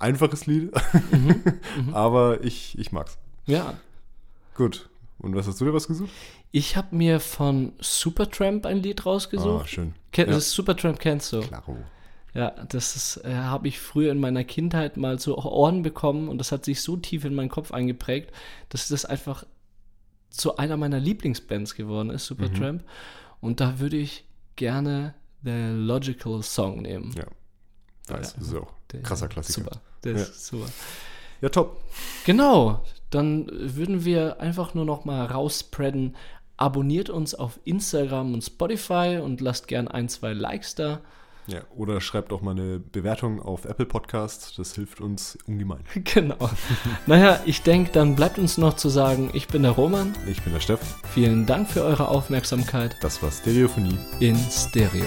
einfaches Lied, (laughs) Mhm, aber ich, ich mag's. Ja. Gut. Und was hast du dir rausgesucht? Ich habe mir von Supertramp ein Lied Ah, rausgesucht. schön. Ken, Ja. das Supertramp kennst du. Klaro. Ja, das ist, äh, habe ich früher in meiner Kindheit mal zu Ohren bekommen und das hat sich so tief in meinen Kopf eingeprägt, dass das einfach zu einer meiner Lieblingsbands geworden ist, Supertramp. Und da würde ich gerne The Logical Song nehmen. Ja. Nice. Ja. Das ist auch krasser Klassiker. Super. Der Ja. ist super. Ja, top. Genau, dann würden wir einfach nur noch mal rausspreaden. Abonniert uns auf Instagram und Spotify und lasst gern ein, zwei Likes da. Ja, oder schreibt auch mal eine Bewertung auf Apple Podcast. Das hilft uns ungemein. (laughs) Genau. naja, ich denke, dann bleibt uns noch zu sagen, ich bin der Roman. Ich bin der Steff. Vielen Dank für eure Aufmerksamkeit Das war Stereophonie. in Stereo.